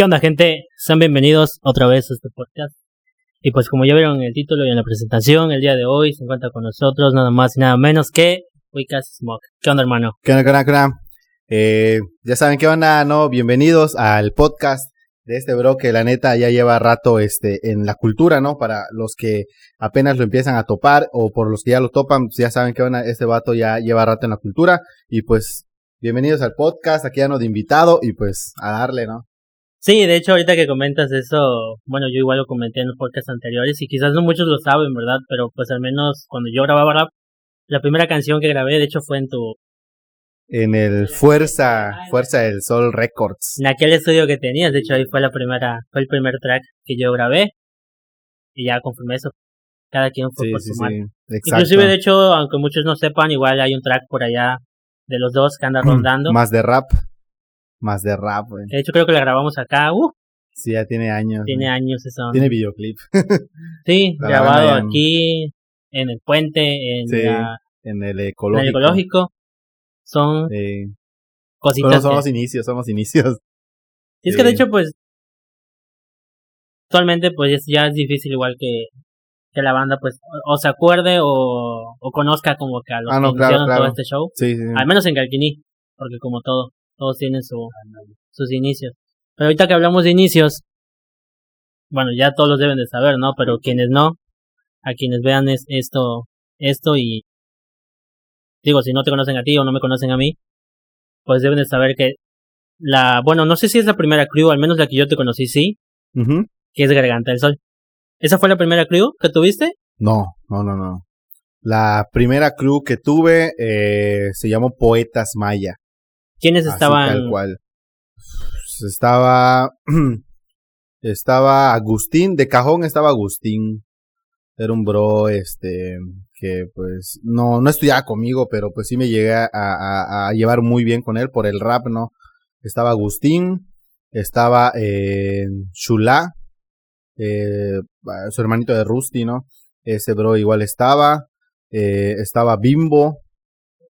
¿Qué onda, gente? Sean bienvenidos otra vez a este podcast. Y pues como ya vieron en el título y en la presentación, el día de hoy se encuentra con nosotros nada más y nada menos que Wicas Smoke. ¿Qué onda, hermano? ¿Qué onda, qué onda, qué onda? Eh, ya saben qué onda, ¿no? Bienvenidos al podcast de este bro que la neta ya lleva rato este, en la cultura, ¿no? Para los que apenas lo empiezan a topar o por los que ya lo topan, pues ya saben qué onda, este vato ya lleva rato en la cultura. Y pues, bienvenidos al podcast, aquí ya no de invitado y pues a darle, ¿no? Sí, de hecho, ahorita que comentas eso, bueno, yo igual lo comenté en los podcasts anteriores y quizás no muchos lo saben, ¿verdad? Pero pues al menos cuando yo grababa rap, la primera canción que grabé, de hecho, fue en tu... En el Fuerza, Fuerza del Sol Records. En aquel estudio que tenías, de hecho, ahí fue la primera, fue el primer track que yo grabé. Y ya conforme eso, cada quien fue Sí, por su mano. sí. Inclusive, de hecho, aunque muchos no sepan, igual hay un track por allá de los dos que anda rondando. Más de rap. Más de rap, güey. De hecho, creo que la grabamos acá. Uh, Sí, ya tiene años. tiene güey. años eso. Tiene videoclip. Sí, grabado en- aquí, en el puente, en, Sí, la- en el en ecológico. el ecológico. Son Eh, cositas. que- los inicios, son los inicios. Y es que de hecho, pues, actualmente, pues es- ya es difícil igual que, que la banda, pues, o, o se acuerde o, o conozca como que a los Ah, no, que claro, hicieron todo este show. Sí, sí, sí. Al menos en Calquiní, porque como todo, todos tienen su, sus inicios. Pero ahorita que hablamos de inicios, bueno, ya todos los deben de saber, ¿no? Pero quienes no, a quienes vean es, esto, esto y digo, si no te conocen a ti o no me conocen a mí, pues deben de saber que la, bueno, no sé si es la primera crew, al menos la que yo te conocí, sí, que es Garganta del Sol. ¿Esa fue la primera crew que tuviste? No, no, no, no. La primera crew que tuve eh, se llamó Poetas Maya. ¿Quiénes Así estaban? tal cual. Pues, Estaba. estaba Agustín, de cajón estaba Agustín. Era un bro, este, que pues no, no estudiaba conmigo, pero pues sí me llegué a, a- a llevar muy bien con él por el rap, ¿no? Estaba Agustín, estaba eh, Shula, eh, su hermanito de Rusty, ¿no? Ese bro igual estaba, eh, estaba Bimbo,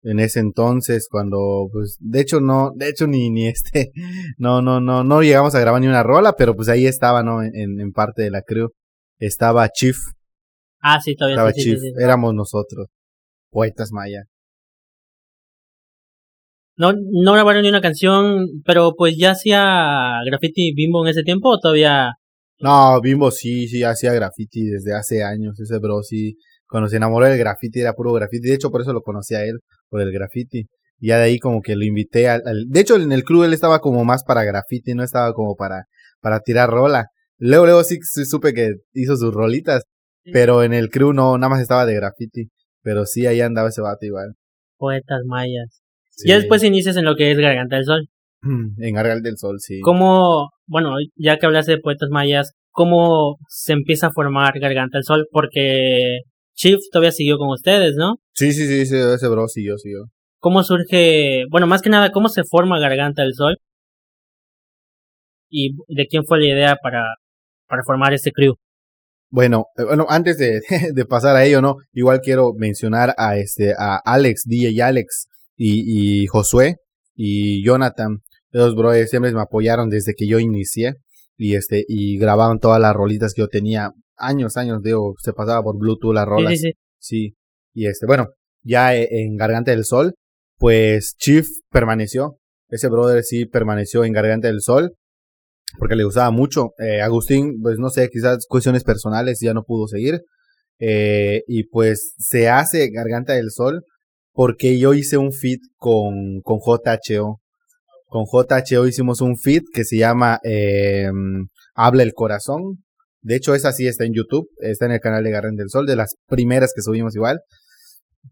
en ese entonces cuando pues de hecho no de hecho ni ni este no no no no llegamos a grabar ni una rola pero pues ahí estaba no en, en parte de la crew. Estaba Chief. Ah, sí, todavía estaba sí, Chief sí, sí. éramos nosotros poetas maya. No, no grabaron ni una canción, pero pues ya hacía graffiti bimbo en ese tiempo o todavía no Bimbo sí sí hacía graffiti desde hace años ese bro sí cuando se enamoró del graffiti era puro graffiti de hecho por eso lo conocí a él por el graffiti y ya de ahí como que lo invité al, al- de hecho en el crew él estaba como más para graffiti no estaba como para para tirar rola luego luego sí, sí supe que hizo sus rolitas pero en el crew no nada más estaba de graffiti pero sí ahí andaba ese vato igual poetas mayas. Sí. Ya después inicias en lo que es Garganta del Sol. en Argal del Sol sí ¿Cómo, bueno, ya que hablaste de poetas mayas, cómo se empieza a formar Garganta del Sol? Porque Chief todavía siguió con ustedes, ¿no? sí sí sí ese, ese bro siguió siguió ¿Cómo surge, bueno, más que nada, cómo se forma Garganta del Sol? ¿Y de quién fue la idea para, para formar este crew? Bueno, eh, bueno, antes de, de pasar a ello, ¿no? Igual quiero mencionar a este, a Alex, DJ Alex y, y Josué y Jonathan. Los brothers siempre me apoyaron desde que yo inicié y este, y grababan todas las rolitas que yo tenía. Años, años, digo, se pasaba por Bluetooth las Sí, rolas. sí, sí. Sí. Y este, bueno, ya eh, en Garganta del Sol, pues Chief permaneció. Ese brother sí permaneció en Garganta del Sol. Porque le gustaba mucho. Eh, Agustín, pues no sé, quizás cuestiones personales ya no pudo seguir. Eh, y pues se hace Garganta del Sol porque yo hice un feat con, con JHO. Con JHO hicimos un feat que se llama eh, Habla el Corazón. De hecho, esa sí está en YouTube, está en el canal de Garganta del Sol, de las primeras que subimos igual.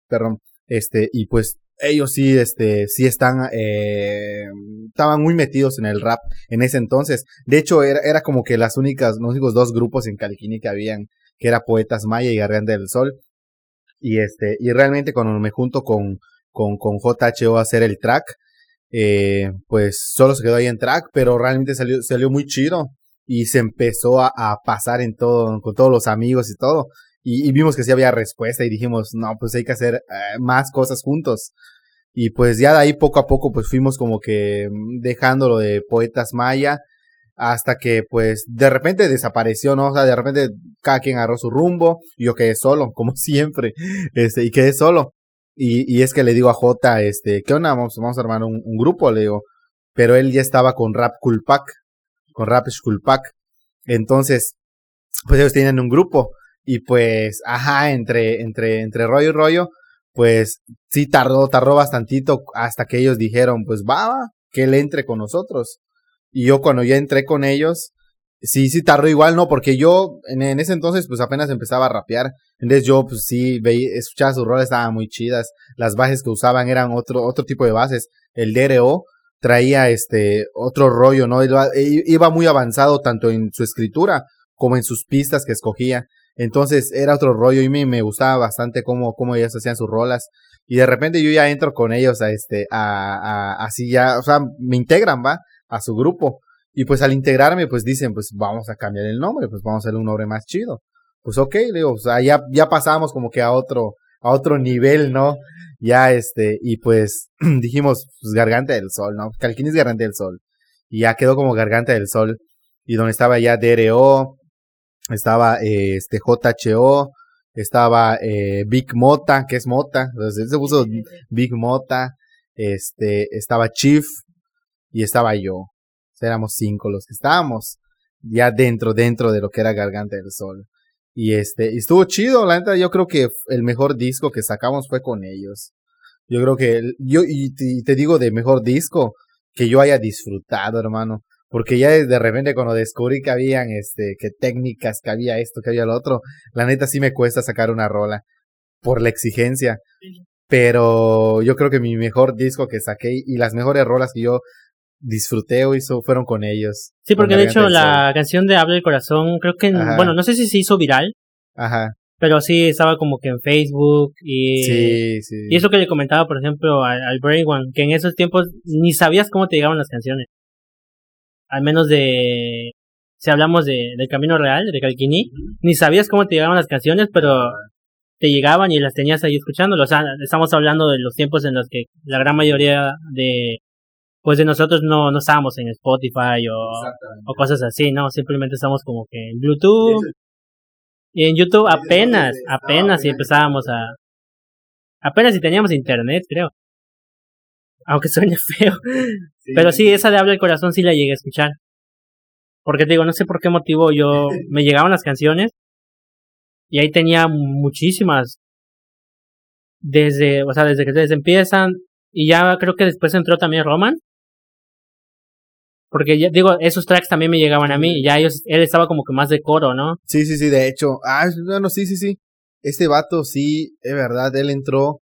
Perdón. Este, y pues ellos sí, este, sí están, eh, estaban muy metidos en el rap en ese entonces. De hecho, era, era como que las únicas, los únicos dos grupos en Caliquini que habían, que era Poetas Maya y Garganta del Sol. Y este, y realmente cuando me junto con, con, con JHO a hacer el track, eh, pues solo se quedó ahí en track, pero realmente salió, salió muy chido. Y se empezó a, pasar en todo, con todos los amigos y todo. Y, y vimos que sí había respuesta y dijimos, no, pues hay que hacer eh, más cosas juntos. Y pues ya de ahí poco a poco pues fuimos como que mm, dejándolo de poetas maya hasta que pues de repente desapareció, ¿no? O sea, de repente cada quien agarró su rumbo y yo quedé solo, como siempre, este, y quedé solo. Y, y es que le digo a Jota, este, ¿qué onda? Vamos, vamos a armar un, un grupo, le digo. Pero él ya estaba con Rap Kulpak, con Rap Kulpak. Entonces, pues ellos tienen un grupo. Y pues, ajá, entre, entre, entre rollo y rollo, pues sí tardó, tardó bastantito hasta que ellos dijeron, pues va, que él entre con nosotros. Y yo cuando ya entré con ellos, sí, sí tardó igual, ¿no? Porque yo en, en ese entonces pues apenas empezaba a rapear. Entonces yo pues sí, veía, escuchaba sus roles, estaban muy chidas. Las bases que usaban eran otro, otro tipo de bases. El DRO traía este otro rollo, ¿no? Iba, iba muy avanzado tanto en su escritura como en sus pistas que escogía. Entonces era otro rollo y me, me gustaba bastante cómo, cómo ellos hacían sus rolas. Y de repente yo ya entro con ellos a este, a, a, así ya, o sea, me integran, va, a su grupo. Y pues al integrarme, pues dicen, pues vamos a cambiar el nombre, pues vamos a hacer un nombre más chido. Pues ok, digo, o sea, ya, ya pasamos como que a otro, a otro nivel, ¿no? Ya este, y pues dijimos, pues Garganta del Sol, ¿no? Calquín es Garganta del Sol. Y ya quedó como Garganta del Sol. Y donde estaba ya DRO, estaba eh, este JHO, estaba eh, Big Mota, que es Mota, entonces se puso Big Mota, este, estaba Chief y estaba yo. Éramos cinco los que estábamos ya dentro, dentro de lo que era Garganta del Sol. Y este, y estuvo chido, la neta, yo creo que el mejor disco que sacamos fue con ellos. Yo creo que, yo, y te digo de mejor disco, que yo haya disfrutado, hermano. Porque ya de repente cuando descubrí que habían, este, que técnicas, que había esto, que había lo otro, la neta sí me cuesta sacar una rola. Por la exigencia. Pero yo creo que mi mejor disco que saqué y las mejores rolas que yo disfruté o hizo fueron con ellos. Sí, porque de hecho la canción de Habla el Corazón, creo que, bueno, no sé si se hizo viral. Ajá. Pero sí, estaba como que en Facebook y... Sí, sí. Y eso que le comentaba, por ejemplo, al, al Brain One, que en esos tiempos ni sabías cómo te llegaban las canciones al menos de, si hablamos de, del Camino Real, de Calquini, ni sabías cómo te llegaban las canciones, pero te llegaban y las tenías ahí escuchándolo. O sea, estamos hablando de los tiempos en los que la gran mayoría de, pues de nosotros no, no estábamos en Spotify o, o cosas así, ¿no? Simplemente estamos como que en Bluetooth. Y en YouTube apenas, apenas y empezábamos a, apenas si teníamos internet, creo aunque suene feo. Pero sí, esa de Habla el Corazón sí la llegué a escuchar. Porque te digo, no sé por qué motivo yo me llegaban las canciones y ahí tenía muchísimas. Desde, o sea, desde que ustedes empiezan y ya creo que después entró también Roman. Porque ya digo, esos tracks también me llegaban a mí, ya ellos, él estaba como que más de coro, ¿no? Sí, sí, sí, de hecho. Ah, bueno, sí, sí, sí. Este vato sí, es verdad, él entró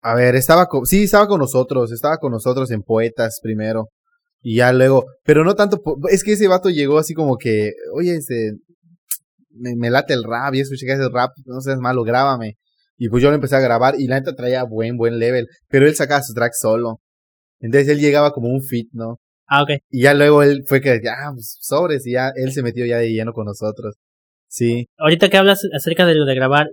a ver, estaba con, sí, estaba con nosotros, estaba con nosotros en Poetas primero. Y ya luego, pero no tanto, es que ese vato llegó así como que, oye, este, me, late el rap y escuché que hace rap, no seas malo, grábame. Y pues yo lo empecé a grabar y la neta traía buen, buen level, pero él sacaba su track solo. Entonces él llegaba como un fit, ¿no? Ah, ok. Y ya luego él fue que, ya, pues sobres, y ya él se metió ya de lleno con nosotros. Sí. Ahorita que hablas acerca de lo de grabar,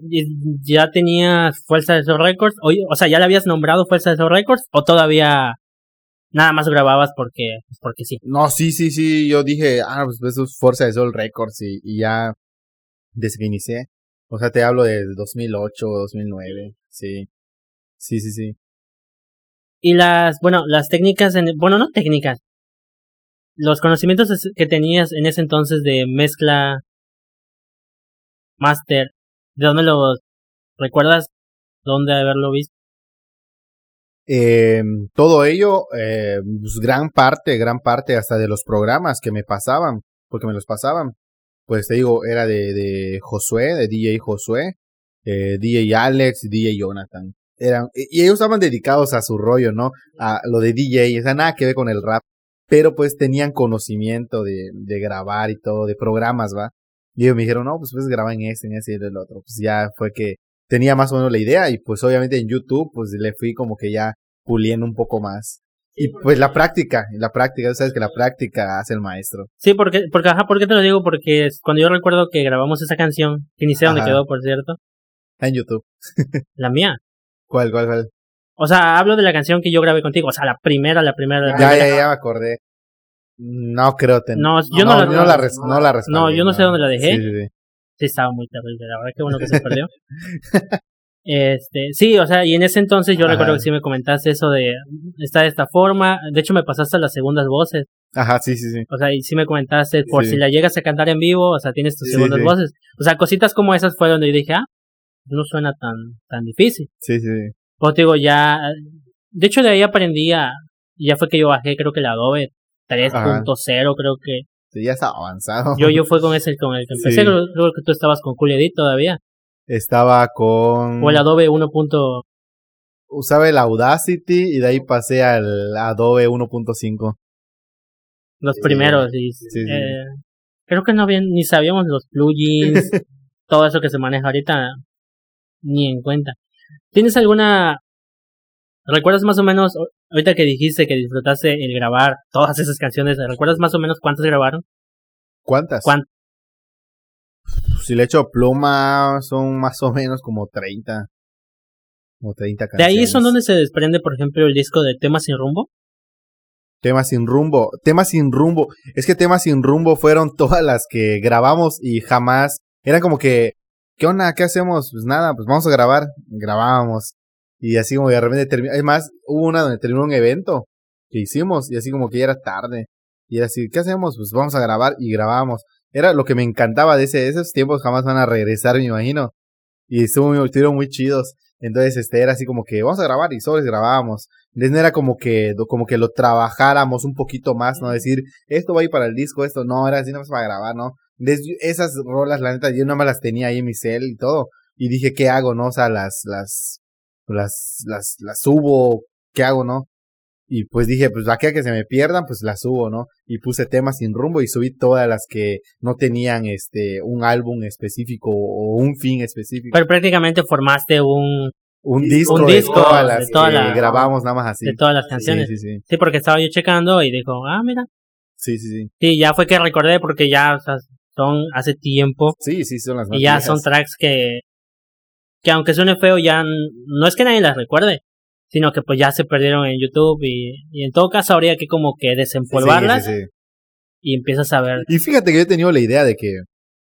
¿ya tenías Fuerza de esos Records? O, o sea, ¿ya le habías nombrado Fuerza de esos Records? ¿O todavía nada más grababas porque, pues, porque sí? No, sí, sí, sí. Yo dije, ah, pues eso es Fuerza de Sol Records y, y ya desde que inicié. O sea, te hablo de 2008, 2009. Sí. Sí, sí, sí. Y las, bueno, las técnicas, en, bueno, no técnicas. Los conocimientos que tenías en ese entonces de mezcla Master, ¿de dónde lo recuerdas? ¿Dónde haberlo visto? Eh, todo ello, eh, pues gran parte, gran parte hasta de los programas que me pasaban, porque me los pasaban, pues te digo, era de, de Josué, de DJ Josué, eh, DJ Alex, DJ Jonathan. Eran, y ellos estaban dedicados a su rollo, ¿no? A lo de DJ, o sea, nada que ver con el rap, pero pues tenían conocimiento de, de grabar y todo, de programas, ¿va? Y ellos me dijeron, no, pues pues graba en este, en ese y en el otro. Pues ya fue que tenía más o menos la idea y pues obviamente en YouTube pues le fui como que ya puliendo un poco más. Y pues la práctica, la práctica, sabes que la práctica hace el maestro. Sí, porque, porque, ajá, ¿por qué te lo digo? Porque cuando yo recuerdo que grabamos esa canción, que ni sé dónde quedó, por cierto. En YouTube. la mía. ¿Cuál, cuál, cuál? O sea, hablo de la canción que yo grabé contigo, o sea, la primera, la primera. ya, ya, ya me acordé. No creo tener. No, yo no, la, no, la, res- no la respaldé, No, yo no sé dónde la dejé. Sí, sí, sí. Sí, estaba muy terrible, la verdad que bueno que se perdió. este, sí, o sea, y en ese entonces yo Ajá. recuerdo que sí me comentaste eso de, está de esta forma, de hecho me pasaste las segundas voces, Ajá, sí, sí, sí. o sea, y sí me comentaste por si la llegas a cantar en vivo, o sea, tienes tus segundas voces. O sea, cositas como esas fue donde yo dije, ah, no suena tan, tan difícil. Sí, sí. Pues digo, ya, de hecho de ahí aprendí a, ya fue que yo bajé creo que la Adobe 3.0 creo que, Sí, ya estaba avanzado. yo, yo fue con ese con el que empecé, Sí. creo, creo que tú estabas con Cool Edit todavía, Estaba con... o el Adobe 1. Usaba el Audacity y de ahí pasé al Adobe 1.5. Los primeros, y, sí, sí. eh, creo que no habían, ni sabíamos los plugins, todo eso que se maneja ahorita, ni en cuenta. ¿Tienes alguna, recuerdas más o menos, ahorita que dijiste que disfrutaste el grabar todas esas canciones, ¿recuerdas más o menos cuántas grabaron? ¿Cuántas? ¿Cuán- Si le echo pluma, son más o menos como 30. Como 30 De canciones. ahí son donde se desprende, por ejemplo, el disco de Temas sin rumbo. Temas sin rumbo. Temas sin rumbo. Es que temas sin rumbo fueron todas las que grabamos y jamás. Eran como que. ¿Qué onda? ¿Qué hacemos? Pues nada, pues vamos a grabar. Grabábamos. Y así como de repente terminó. Es más, hubo una donde terminó un evento que hicimos y así como que ya era tarde. Y era así, ¿qué hacemos? Pues vamos a grabar y grabábamos. Era lo que me encantaba de ese, esos tiempos jamás van a regresar, me imagino. Y estuvo muy, estuvieron muy chidos. Entonces, este, era así como que vamos a grabar y sobres grabábamos. Entonces no era como que, como que lo trabajáramos un poquito más, ¿no? Decir, esto va a ir para el disco, esto no, era así nada más para grabar, ¿no? Esas rolas, la neta, yo nada más las tenía ahí en mi cel y todo. Y dije, ¿qué hago, no? O sea, las, las, las, las, las subo, ¿qué hago, no? Y pues dije, pues aquí a que se me pierdan, pues las subo, ¿no? Y puse temas sin rumbo y subí todas las que no tenían, este, un álbum específico o un fin específico. Pero prácticamente formaste un, un disco, un de disco todas de las toda que la- grabamos nada más así. de todas las canciones. Sí, sí, sí. Sí, porque estaba yo checando y dijo, ah, mira. Sí, sí, sí. Sí, ya fue que recordé porque ya, o sea, son hace tiempo Sí, sí, son las más y ya viejas. son tracks que, que aunque suene feo ya no es que nadie las recuerde, sino que pues ya se perdieron en YouTube y, y en todo caso habría que como que desempolvarlas Sí, sí, sí. y empiezas a ver. Y fíjate que yo he tenido la idea de que,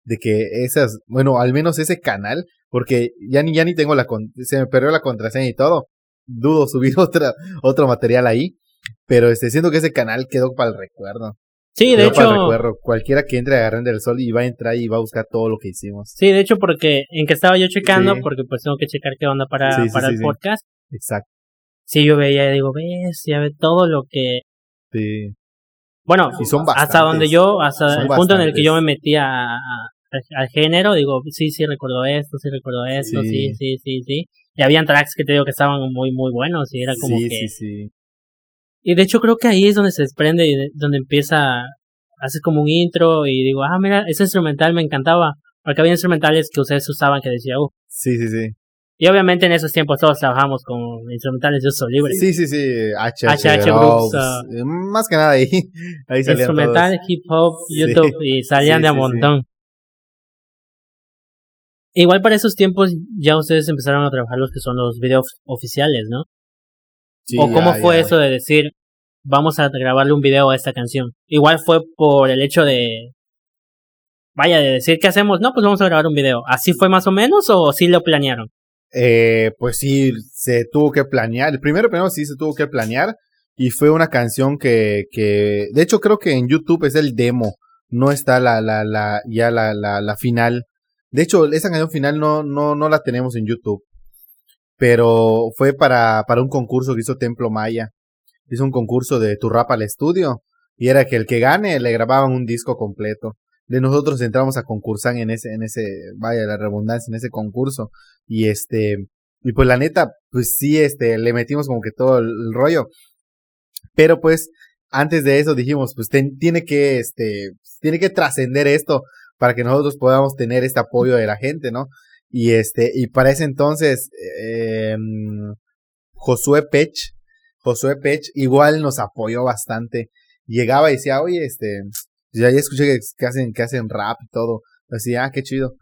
de que esas, bueno, al menos ese canal, porque ya ni, ya ni tengo la, con- se me perdió la contraseña y todo. Dudo subir otra, otro material ahí. Pero este, siento que ese canal quedó para el recuerdo. Sí, de hecho, recuerdo. Cualquiera que entre a Agarren del Sol y va a entrar y va a buscar todo lo que hicimos. sí, de hecho porque en que estaba yo checando, Sí. porque pues tengo que checar qué onda para, Sí, sí, para sí, el sí. podcast. Exacto. Sí, yo veía y digo, ves, ya ve todo lo que, Sí. bueno, Y son hasta donde yo, hasta Son el punto en el que yo me metía a- a- al género, digo, sí, sí recuerdo esto, sí recuerdo esto, Sí. sí, sí, sí, sí. Y habían tracks que te digo que estaban muy, muy buenos y era como sí, que... sí, sí. Y de hecho creo que ahí es donde se desprende y de- donde empieza, hace como un intro y digo, ah, mira, ese instrumental me encantaba. Porque había instrumentales que ustedes usaban que decía, uh. Sí, sí, sí. Y obviamente en esos tiempos todos trabajamos con instrumentales de uso libre. Sí, sí, sí. HH, HH Groups, Groups, ah. eh, Más que nada ahí. Ahí salían instrumental, todos. hip hop, Sí. YouTube y salían Sí, de a sí. montón. Igual para esos tiempos ya ustedes empezaron a trabajar los que son los videos oficiales, ¿no? Sí, o cómo ya, fue ya. eso de decir, vamos a grabarle un video a esta canción. Igual fue por el hecho de, vaya, de decir, ¿qué hacemos? No, pues vamos a grabar un video. ¿Así fue más o menos o sí lo planearon? Eh, pues sí, se tuvo que planear. El primero, primero sí se tuvo que planear. Y fue una canción que, que, de hecho creo que en YouTube es el demo. No está la, la, la, ya la, la, la final. De hecho, esa canción final no, no, no la tenemos en YouTube. Pero fue para, para un concurso que hizo Templo Maya. Hizo un concurso de Tu Rap al Estudio. Y era que el que gane le grababan un disco completo. De nosotros entramos a concursar en ese, en ese, vaya la redundancia, en ese concurso. Y este, y pues la neta, pues sí, este, le metimos como que todo el, rollo. Pero pues, antes de eso dijimos, pues tiene que, este, tiene que trascender esto para que nosotros podamos tener este apoyo de la gente, ¿no? Y este, y para ese entonces, eh, Josué Pech, Josué Pech igual nos apoyó bastante. Llegaba y decía, oye, este, ya, ya escuché que, que hacen, que hacen rap y todo. Decía, ah, qué chido.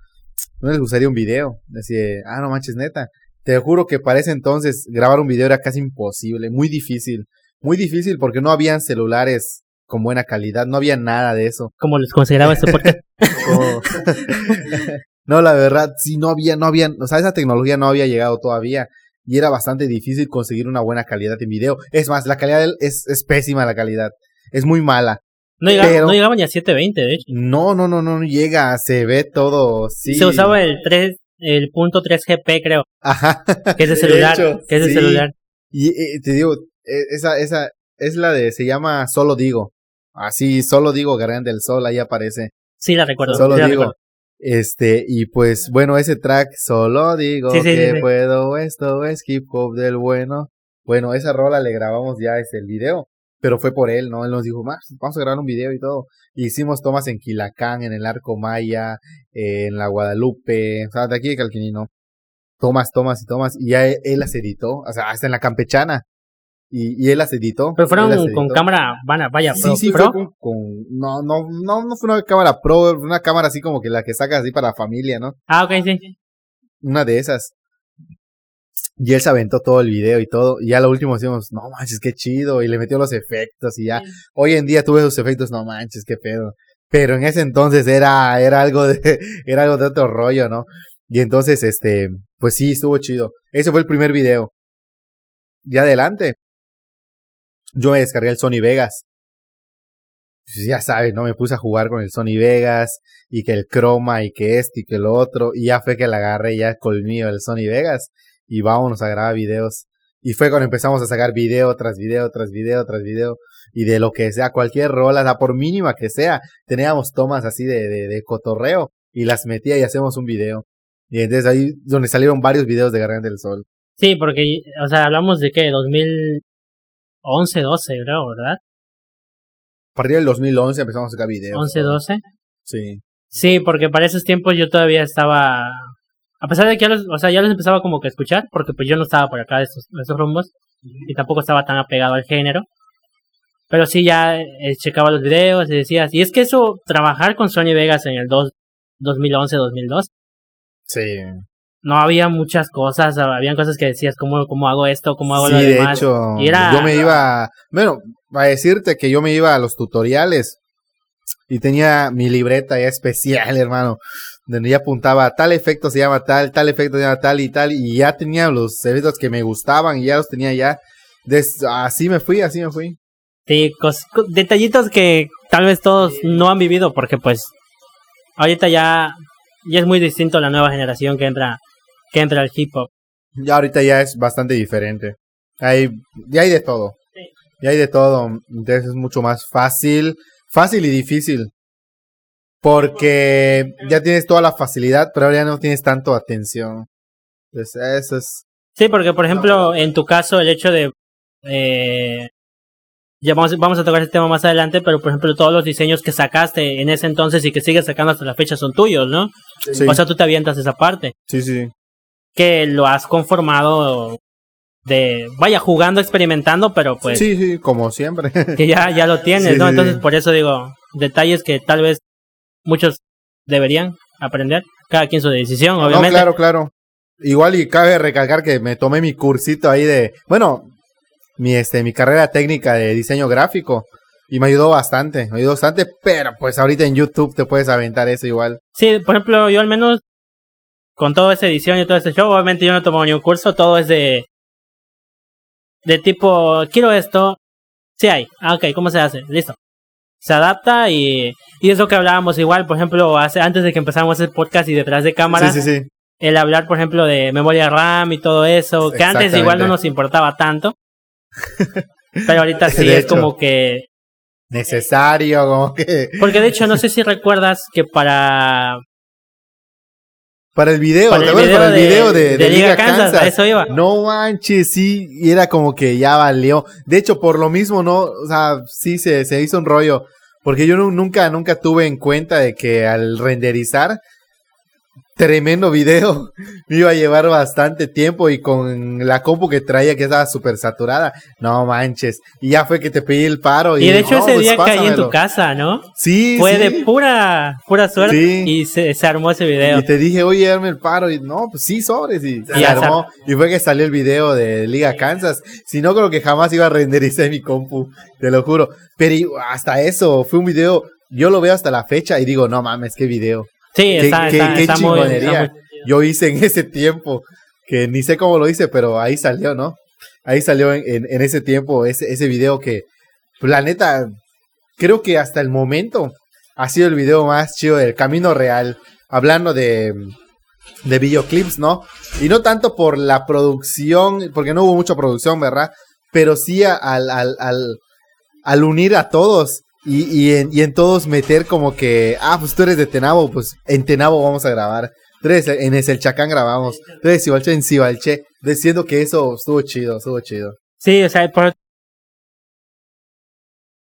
¿No les gustaría un video? Decía, ah, no manches, neta. Te juro que para ese entonces grabar un video era casi imposible, muy difícil. Muy difícil porque no habían celulares con buena calidad, no había nada de eso. Como les consideraba este podcast. Como- no, la verdad, sí, no había, no había, o sea, esa tecnología no había llegado todavía. Y era bastante difícil conseguir una buena calidad en video. Es más, la calidad es, es pésima la calidad. Es muy mala. No llegaba, Pero- no llegaba ni a 720, de hecho. No, no, no, no llega, se ve todo, sí. Se usaba el 3, el punto 3 GP, creo, Ajá. que es de De celular, hecho, que es de sí. celular. Y eh, te digo, eh, esa, esa, es la de, se llama Solo Digo. Así, Solo Digo, Garganta del Sol, ahí aparece. Sí la recuerdo. Solo sí la digo. recuerdo. Este, y pues, bueno, ese track, solo digo Sí, sí, que sí, puedo, esto es hip hop del bueno. Bueno, esa rola le grabamos ya este el video, pero fue por él, ¿no? Él nos dijo, "Max, vamos a grabar un video y todo. Y hicimos tomas en Quilacán, en el Arco Maya, eh, en la Guadalupe, o sea, de aquí de Calquinino. Tomas, tomas y tomas, y ya él, él las editó, o sea, hasta en la Campechana. Y, y él las editó. Pero fueron con cámara, vaya, vaya, Sí, pro, sí, pro. fue con, con- no, no, no, no fue una cámara pro, fue una cámara así como que la que sacas así para familia, ¿no? Ah, ok, sí. Una de esas. Y él se aventó todo el video y todo. Y ya lo último decimos, no manches, qué chido. Y le metió los efectos y ya. Hoy en día tuve esos efectos, no manches, qué pedo. Pero en ese entonces era, era algo de, era algo de otro rollo, ¿no? Y entonces, este, pues sí, estuvo chido. Ese fue el primer video. Y adelante. Yo me descargué el Sony Vegas. Pues ya sabes, ¿no? Me puse a jugar con el Sony Vegas y que el croma y que esto y que lo otro. Y ya fue que le agarré ya colmillo el Sony Vegas y vámonos a grabar videos. Y fue cuando empezamos a sacar video tras video, tras video, tras video. Y de lo que sea, cualquier rola, o sea, por mínima que sea, teníamos tomas así de, de, cotorreo y las metía y hacemos un video. Y entonces ahí donde salieron varios videos de Garganta del Sol. Sí, porque, o sea, hablamos de que 2011, 12, creo, ¿verdad? A partir del 2011 empezamos a sacar videos. 11, 12. Sí. Sí, porque para esos tiempos yo todavía estaba, a pesar de que ya los, o sea, ya los empezaba como que a escuchar, porque pues yo no estaba por acá de esos, de esos rumbos y tampoco estaba tan apegado al género. Pero sí ya eh, checaba los videos y decías, y es que eso, trabajar con Sony Vegas en el 2, 2011, 2002, Sí. No había muchas cosas, habían cosas que decías, ¿cómo, cómo hago esto? ¿Cómo hago Sí, lo de demás? hecho, Y era- yo me iba, bueno, a decirte que yo me iba a los tutoriales y tenía mi libreta ya especial, hermano, donde ya apuntaba tal efecto se llama tal, tal efecto se llama tal y tal, y ya tenía los efectos que me gustaban y ya los tenía ya. Des- así me fui, así me fui. Sí, cos- detallitos que tal vez todos no han vivido porque pues ahorita ya, ya es muy distinto la nueva generación que entra, que entra al hip hop. Ya ahorita ya es bastante diferente. Hay, ya hay de todo. Sí. Ya hay de todo. Entonces es mucho más fácil, fácil y difícil. Porque ya tienes toda la facilidad, pero ahora ya no tienes tanto atención. Entonces eso es... Sí, porque por ejemplo, en tu caso, el hecho de... Eh, ya vamos, vamos a tocar ese tema más adelante, pero por ejemplo, todos los diseños que sacaste en ese entonces y que sigues sacando hasta la fecha son tuyos, ¿no? Sí, O sea, tú te avientas esa parte. sí, sí. Que lo has conformado de... Vaya, jugando, experimentando, pero pues... Sí, sí, como siempre. que ya, ya lo tienes, Sí, ¿no? Entonces, por eso digo, detalles que tal vez muchos deberían aprender, cada quien su decisión, No, obviamente. claro, claro. Igual y cabe recalcar que me tomé mi cursito ahí de, bueno, mi este mi carrera técnica de diseño gráfico y me ayudó bastante, me ayudó bastante, pero pues ahorita en YouTube te puedes aventar eso igual. Sí, por ejemplo, yo al menos con toda esa edición y todo ese show, obviamente yo no he tomado ni un curso, todo es de de tipo, quiero esto, sí hay, ah, ok, ¿cómo se hace? Listo. Se adapta y, y es lo que hablábamos igual, por ejemplo, hace, antes de que empezáramos el podcast y detrás de cámara, Sí, sí, sí. el hablar, por ejemplo, de memoria RAM y todo eso, que antes igual no nos importaba tanto. Pero ahorita sí es hecho. como que... Necesario, como que Porque de hecho, no sé si recuerdas que para... para el video, Para ¿te el video para el de- video de, de de Liga Liga Kansas, eso iba. No manches, sí, y era como que ya valió. De hecho, por lo mismo, no, o sea, sí se, se hizo un rollo. Porque yo nu- nunca, nunca tuve en cuenta de que al renderizar, tremendo video. Me iba a llevar bastante tiempo y con la compu que traía que estaba súper saturada. No manches. Y ya fue que te pedí el paro. Y, de hecho ese día caí en tu casa, ¿no? Sí. Fue de pura, pura suerte y se, armó ese video. Y te dije, oye, dame el paro. Y no, pues sí, sobres. Y se armó. Y fue que salió el video de Liga Kansas. Si no, creo que jamás iba a renderizar mi compu. Te lo juro. Pero hasta eso, fue un video. Yo lo veo hasta la fecha y digo, no mames, qué video. Sí, está, qué, chingonería yo hice en ese tiempo, que ni sé cómo lo hice, pero ahí salió, ¿no? Ahí salió en, en, ese tiempo ese, ese video que, la neta, creo que hasta el momento ha sido el video más chido del Camino Real, hablando de, de videoclips, ¿no? Y no tanto por la producción, porque no hubo mucha producción, ¿verdad? Pero sí al, al, al, al unir a todos y, y, en, y en todos meter como que, ah, pues tú eres de Tenabo, pues en Tenabo vamos a grabar. Tres, en el Chacán grabamos. Tres, Sibalche en Sibalche. Diciendo que eso estuvo chido, estuvo chido. Sí, o sea, por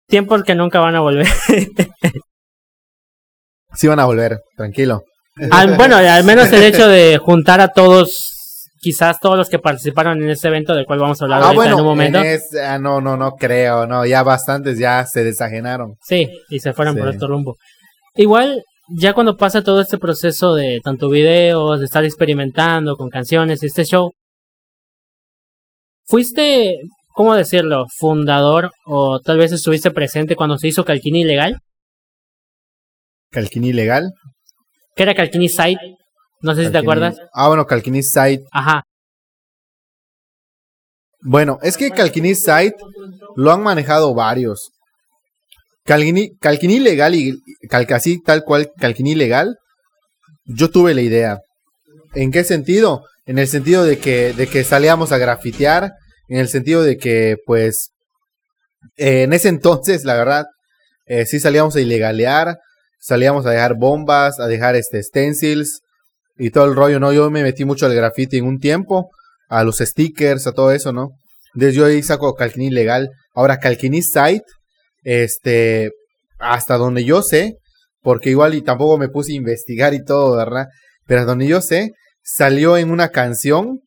tiempos que nunca van a volver. sí van a volver, tranquilo. bueno, al menos el hecho de juntar a todos quizás todos los que participaron en ese evento del cual vamos a hablar ah, en un momento. ah, no, no, no creo, no, ya bastantes ya se desajenaron. Sí, y se fueron por otro rumbo. Igual, ya cuando pasa todo este proceso de tanto videos, de estar experimentando con canciones y este show, ¿fuiste, cómo decirlo, fundador o tal vez estuviste presente cuando se hizo Calquini Legal? ¿Calquini Legal? ¿Qué era Calquini Site? No sé si te acuerdas. Ah, bueno, Calquini Site. Ajá. Bueno, es que Calquini Site lo han manejado varios. Calquini, Calquini legal y así tal cual Calquini legal. Yo tuve la idea. ¿En qué sentido? En el sentido de que, de que salíamos a grafitear, en el sentido de que, pues, eh, en ese entonces, la verdad, eh, sí salíamos a ilegalear, salíamos a dejar bombas, a dejar este stencils, y todo el rollo, ¿no? Yo me metí mucho al graffiti en un tiempo, a los stickers, a todo eso, ¿no? Entonces yo ahí saco Calquini legal. Ahora, Calquini site, este, hasta donde yo sé, porque igual y tampoco me puse a investigar y todo, ¿verdad? Pero hasta donde yo sé, salió en una canción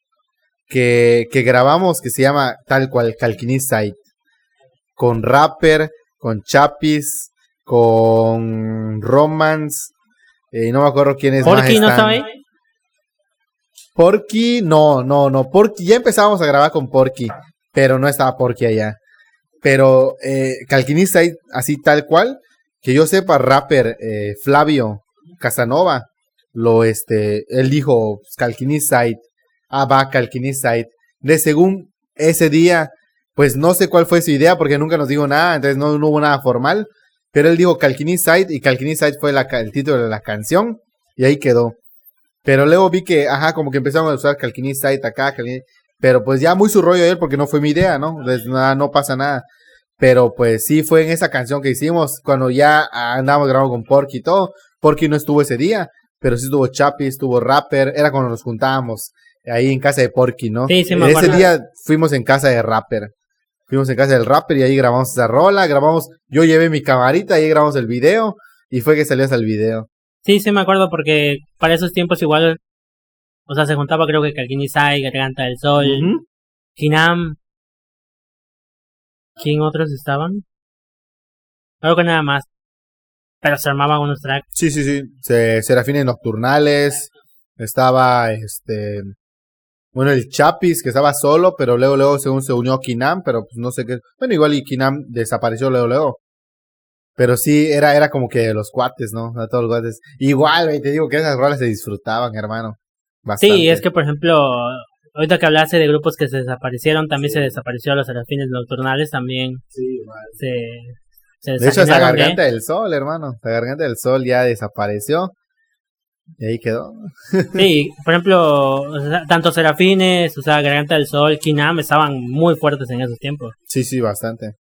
que, que grabamos que se llama tal cual Calquini site. Con rapper, con Chapis, con Romance, y no me acuerdo quién es. ¿Porky no sabe? Porky, no, no, no. Porky, ya empezábamos a grabar con Porky, pero no estaba Porky allá. Pero eh, Calquinista, así tal cual, que yo sepa, rapper eh, Flavio Casanova, lo este, él dijo Calquinista, ah, va. De según ese día, pues no sé cuál fue su idea porque nunca nos dijo nada, entonces no, no hubo nada formal. Pero él dijo Calquini y Calquini fue el título de la canción y ahí quedó. Pero luego vi que, ajá, como que empezaron a usar Calquini Side acá, pero pues ya muy su rollo él porque no fue mi idea, ¿no? Entonces nada, no pasa nada. Pero pues sí fue en esa canción que hicimos cuando ya andábamos grabando con Porky y todo. Porky no estuvo ese día, pero sí estuvo Chapi, estuvo Rapper, era cuando nos juntábamos ahí en casa de Porky, ¿no? Sí, sí, me Ese día fuimos en casa de Rapper. Fuimos en casa del rapper y ahí grabamos esa rola, grabamos, yo llevé mi camarita y ahí grabamos el video y fue que salió hasta el video. Sí, sí me acuerdo porque para esos tiempos igual, o sea, se juntaba creo que Calquini Sai, Garganta del Sol, Kinam, ¿quién otros estaban? Creo que nada más. Pero se armaban unos tracks. Sí, sí, sí. Serafines Nocturnales. Estaba este bueno, el Chapis, que estaba solo, pero luego, luego, según se unió Kinam, pero pues no sé qué. Bueno, igual y Kinam desapareció luego, luego. Pero sí, era, era como que los cuates, ¿no? A todos los cuates. Igual, te digo que esas rolas se disfrutaban, hermano. Bastante. Sí, es que, por ejemplo, ahorita que hablaste de grupos que se desaparecieron, también se desapareció los serafines nocturnales, también. Sí, igual. Se, se de hecho, esa garganta del sol, hermano. La garganta del sol ya desapareció. Y ahí quedó. Sí, por ejemplo, tanto Serafines, o sea, Garganta del Sol, Kinam estaban muy fuertes en esos tiempos. Sí, sí, bastante.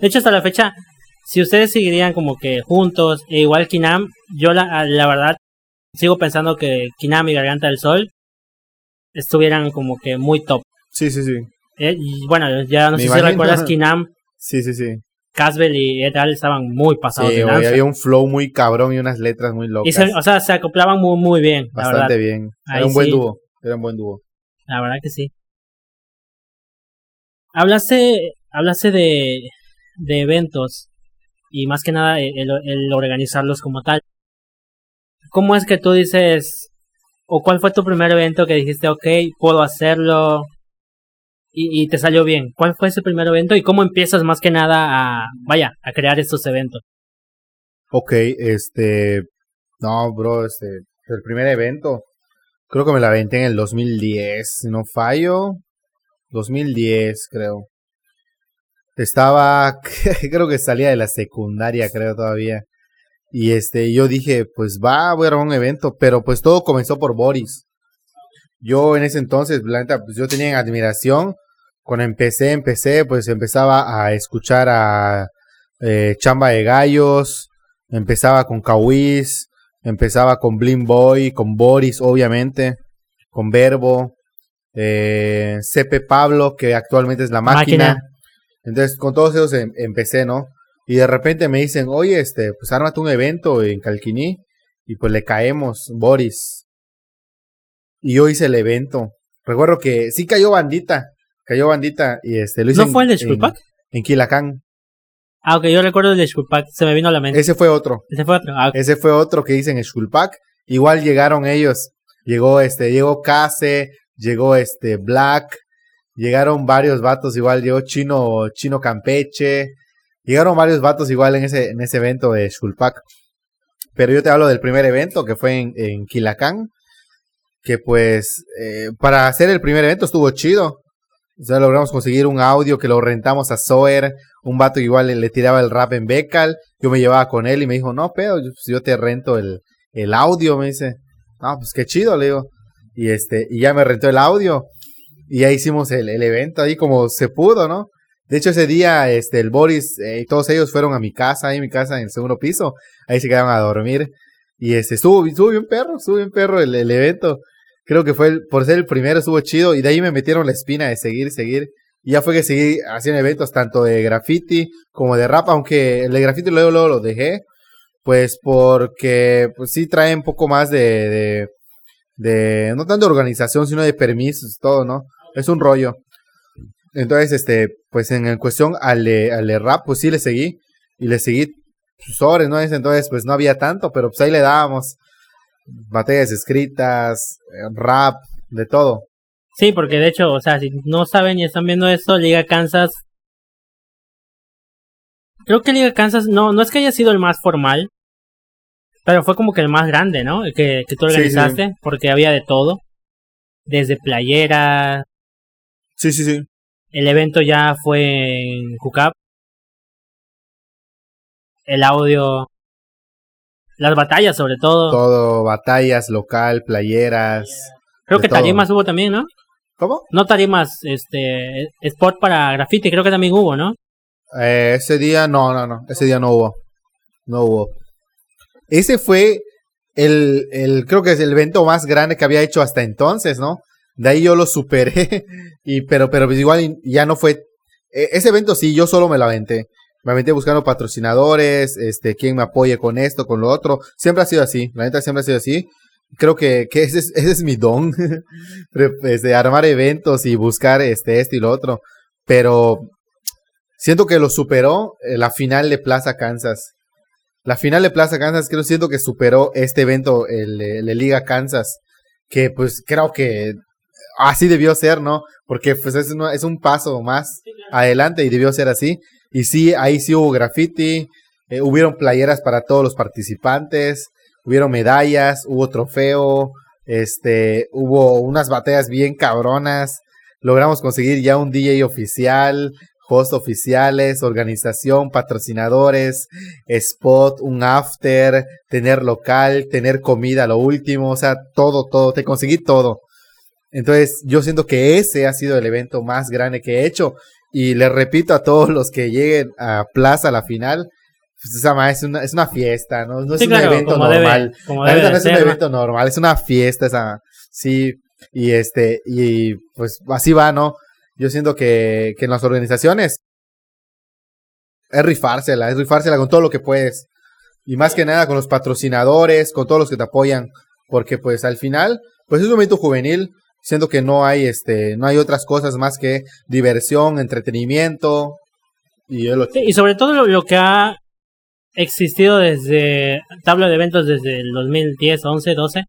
De hecho, hasta la fecha, si ustedes seguirían como que juntos, e igual Kinam, yo la, la verdad sigo pensando que Kinam y Garganta del Sol estuvieran como que muy top. Sí, sí, sí. Eh, y bueno, ya no sé si recuerdas Kinam. Sí, sí, sí. Caswell y Ed Al estaban muy pasados Sí, de güey, lanza. había un flow muy cabrón y unas letras muy locas. Y se- o sea, se acoplaban muy, muy bien, la. Bastante bien. Ahí Era un buen sí. dúo. Era un buen dúo. La verdad que sí. Hablaste, hablaste de, de eventos y más que nada el, el organizarlos como tal. ¿Cómo es que tú dices, o cuál fue tu primer evento que dijiste, ok, puedo hacerlo y, y te salió bien? ¿Cuál fue ese primer evento y cómo empiezas más que nada a, vaya, a crear estos eventos? Ok, este. No, bro, este. El primer evento. Creo que me la aventé en el 2010. Si no fallo. 2010, creo. Estaba. Creo que salía de la secundaria, creo todavía. Y este, yo dije, pues va, voy a armar un evento. Pero pues todo comenzó por Boris. Yo en ese entonces, la neta, pues yo tenía en admiración. Cuando empecé, empecé, pues empezaba a escuchar a eh, Chamba de Gallos. Empezaba con Kawis, empezaba con Blim Boy, con Boris, obviamente, con Verbo, eh, CP Pablo, que actualmente es la máquina. Máquina. Entonces, con todos esos em- empecé, ¿no? Y de repente me dicen, oye, este, pues ármate un evento en Calquiní, y pues le caemos, Boris. Y yo hice el evento. Recuerdo que sí cayó bandita, cayó bandita, y este, lo hice ¿No en- fue el de en-? En Quilacán. Ah, ok, yo recuerdo el de Shulpak, se me vino a la mente. Ese fue otro. Ese fue otro. Ah. Ese fue otro que hice en Shulpak. Igual llegaron ellos. Llegó este, llegó Case, llegó este Black, llegaron varios vatos igual, llegó Chino, Chino Campeche, llegaron varios vatos igual en ese, en ese evento de Shulpak. Pero yo te hablo del primer evento que fue en, en Quilacán, que pues eh, para hacer el primer evento estuvo chido. O sea, logramos conseguir un audio que lo rentamos a Soer, un vato igual le, tiraba el rap en Becal, yo me llevaba con él y me dijo, no, pero yo, pues, yo te rento el, el audio, me dice. No, pues qué chido, le digo. Y este, y ya me rentó el audio. Y ya hicimos el, el evento ahí como se pudo, ¿no? De hecho, ese día, este, el Boris eh, y todos ellos fueron a mi casa, ahí en mi casa en el segundo piso. Ahí se quedaron a dormir. Y este, estuvo, estuvo bien perro, estuvo bien perro el, el evento. Creo que fue, por ser el primero, estuvo chido. Y de ahí me metieron la espina de seguir, seguir. Y ya fue que seguí haciendo eventos tanto de graffiti como de rap, aunque el de graffiti luego, luego lo dejé. Pues porque, pues sí trae un poco más de, de, de, no tanto organización, sino de permisos, todo, ¿no? Es un rollo. Entonces, este, pues en cuestión al de, al rap, pues sí le seguí. Y le seguí sobre, ¿no? Entonces, pues no había tanto, pero pues ahí le dábamos batallas escritas, eh, rap, de todo. Sí, porque de hecho, o sea, si no saben y están viendo esto, Liga Kansas. Creo que Liga Kansas no, no es que haya sido el más formal, pero fue como que el más grande, ¿no? El que, que tú Sí, sí. organizaste, porque había de todo. Desde playera, Sí, sí, sí. el evento ya fue en Jucap. El audio, las batallas sobre todo. Todo, batallas local, playeras. creo que todo. tarimas hubo también, ¿no? ¿Cómo? No tarimas, este, spot para graffiti, creo que también hubo, ¿no? Eh, ese día, no, no, no. Ese día no hubo. No hubo. Ese fue el, el, creo que es el evento más grande que había hecho hasta entonces, ¿no? De ahí yo lo superé. y, pero, pero pues igual ya no fue. e- Ese evento sí, yo solo me lo aventé. Me aventé buscando patrocinadores, este, quién me apoye con esto, con lo otro. Siempre ha sido así. La neta siempre ha sido así. Creo que, que ese, es, mi don. Este, armar eventos y buscar este, esto y lo otro. Pero siento que lo superó eh, la final de Plaza Kansas. La final de Plaza Kansas creo siento que superó este evento, el, el de Liga Kansas. Que pues creo que así debió ser, ¿no? Porque pues es, un paso más adelante y debió ser así. Y sí, ahí sí hubo graffiti, eh, hubieron playeras para todos los participantes, hubieron medallas, hubo trofeo, este, hubo unas batallas bien cabronas, logramos conseguir ya un DJ oficial, host oficiales, organización, patrocinadores, spot, un after, tener local, tener comida, lo último, o sea, todo, todo, te conseguí todo. Entonces, yo siento que ese ha sido el evento más grande que he hecho. Y les repito a todos los que lleguen a Plaza a la final, pues esa ma- es una, es una fiesta, ¿no? No es Sí, un claro, evento normal. debe, La de no es un evento normal, es una fiesta esa, sí, y este, y pues así va, ¿no? Yo siento que, que en las organizaciones, es rifársela, es rifársela con todo lo que puedes. Y más que nada con los patrocinadores, con todos los que te apoyan. Porque pues al final, pues es un momento juvenil, siendo que no hay este, no hay otras cosas más que diversión, entretenimiento. Y, es lo- Sí, y sobre todo lo, lo que ha existido desde tabla de eventos desde el 2010, 11, 12,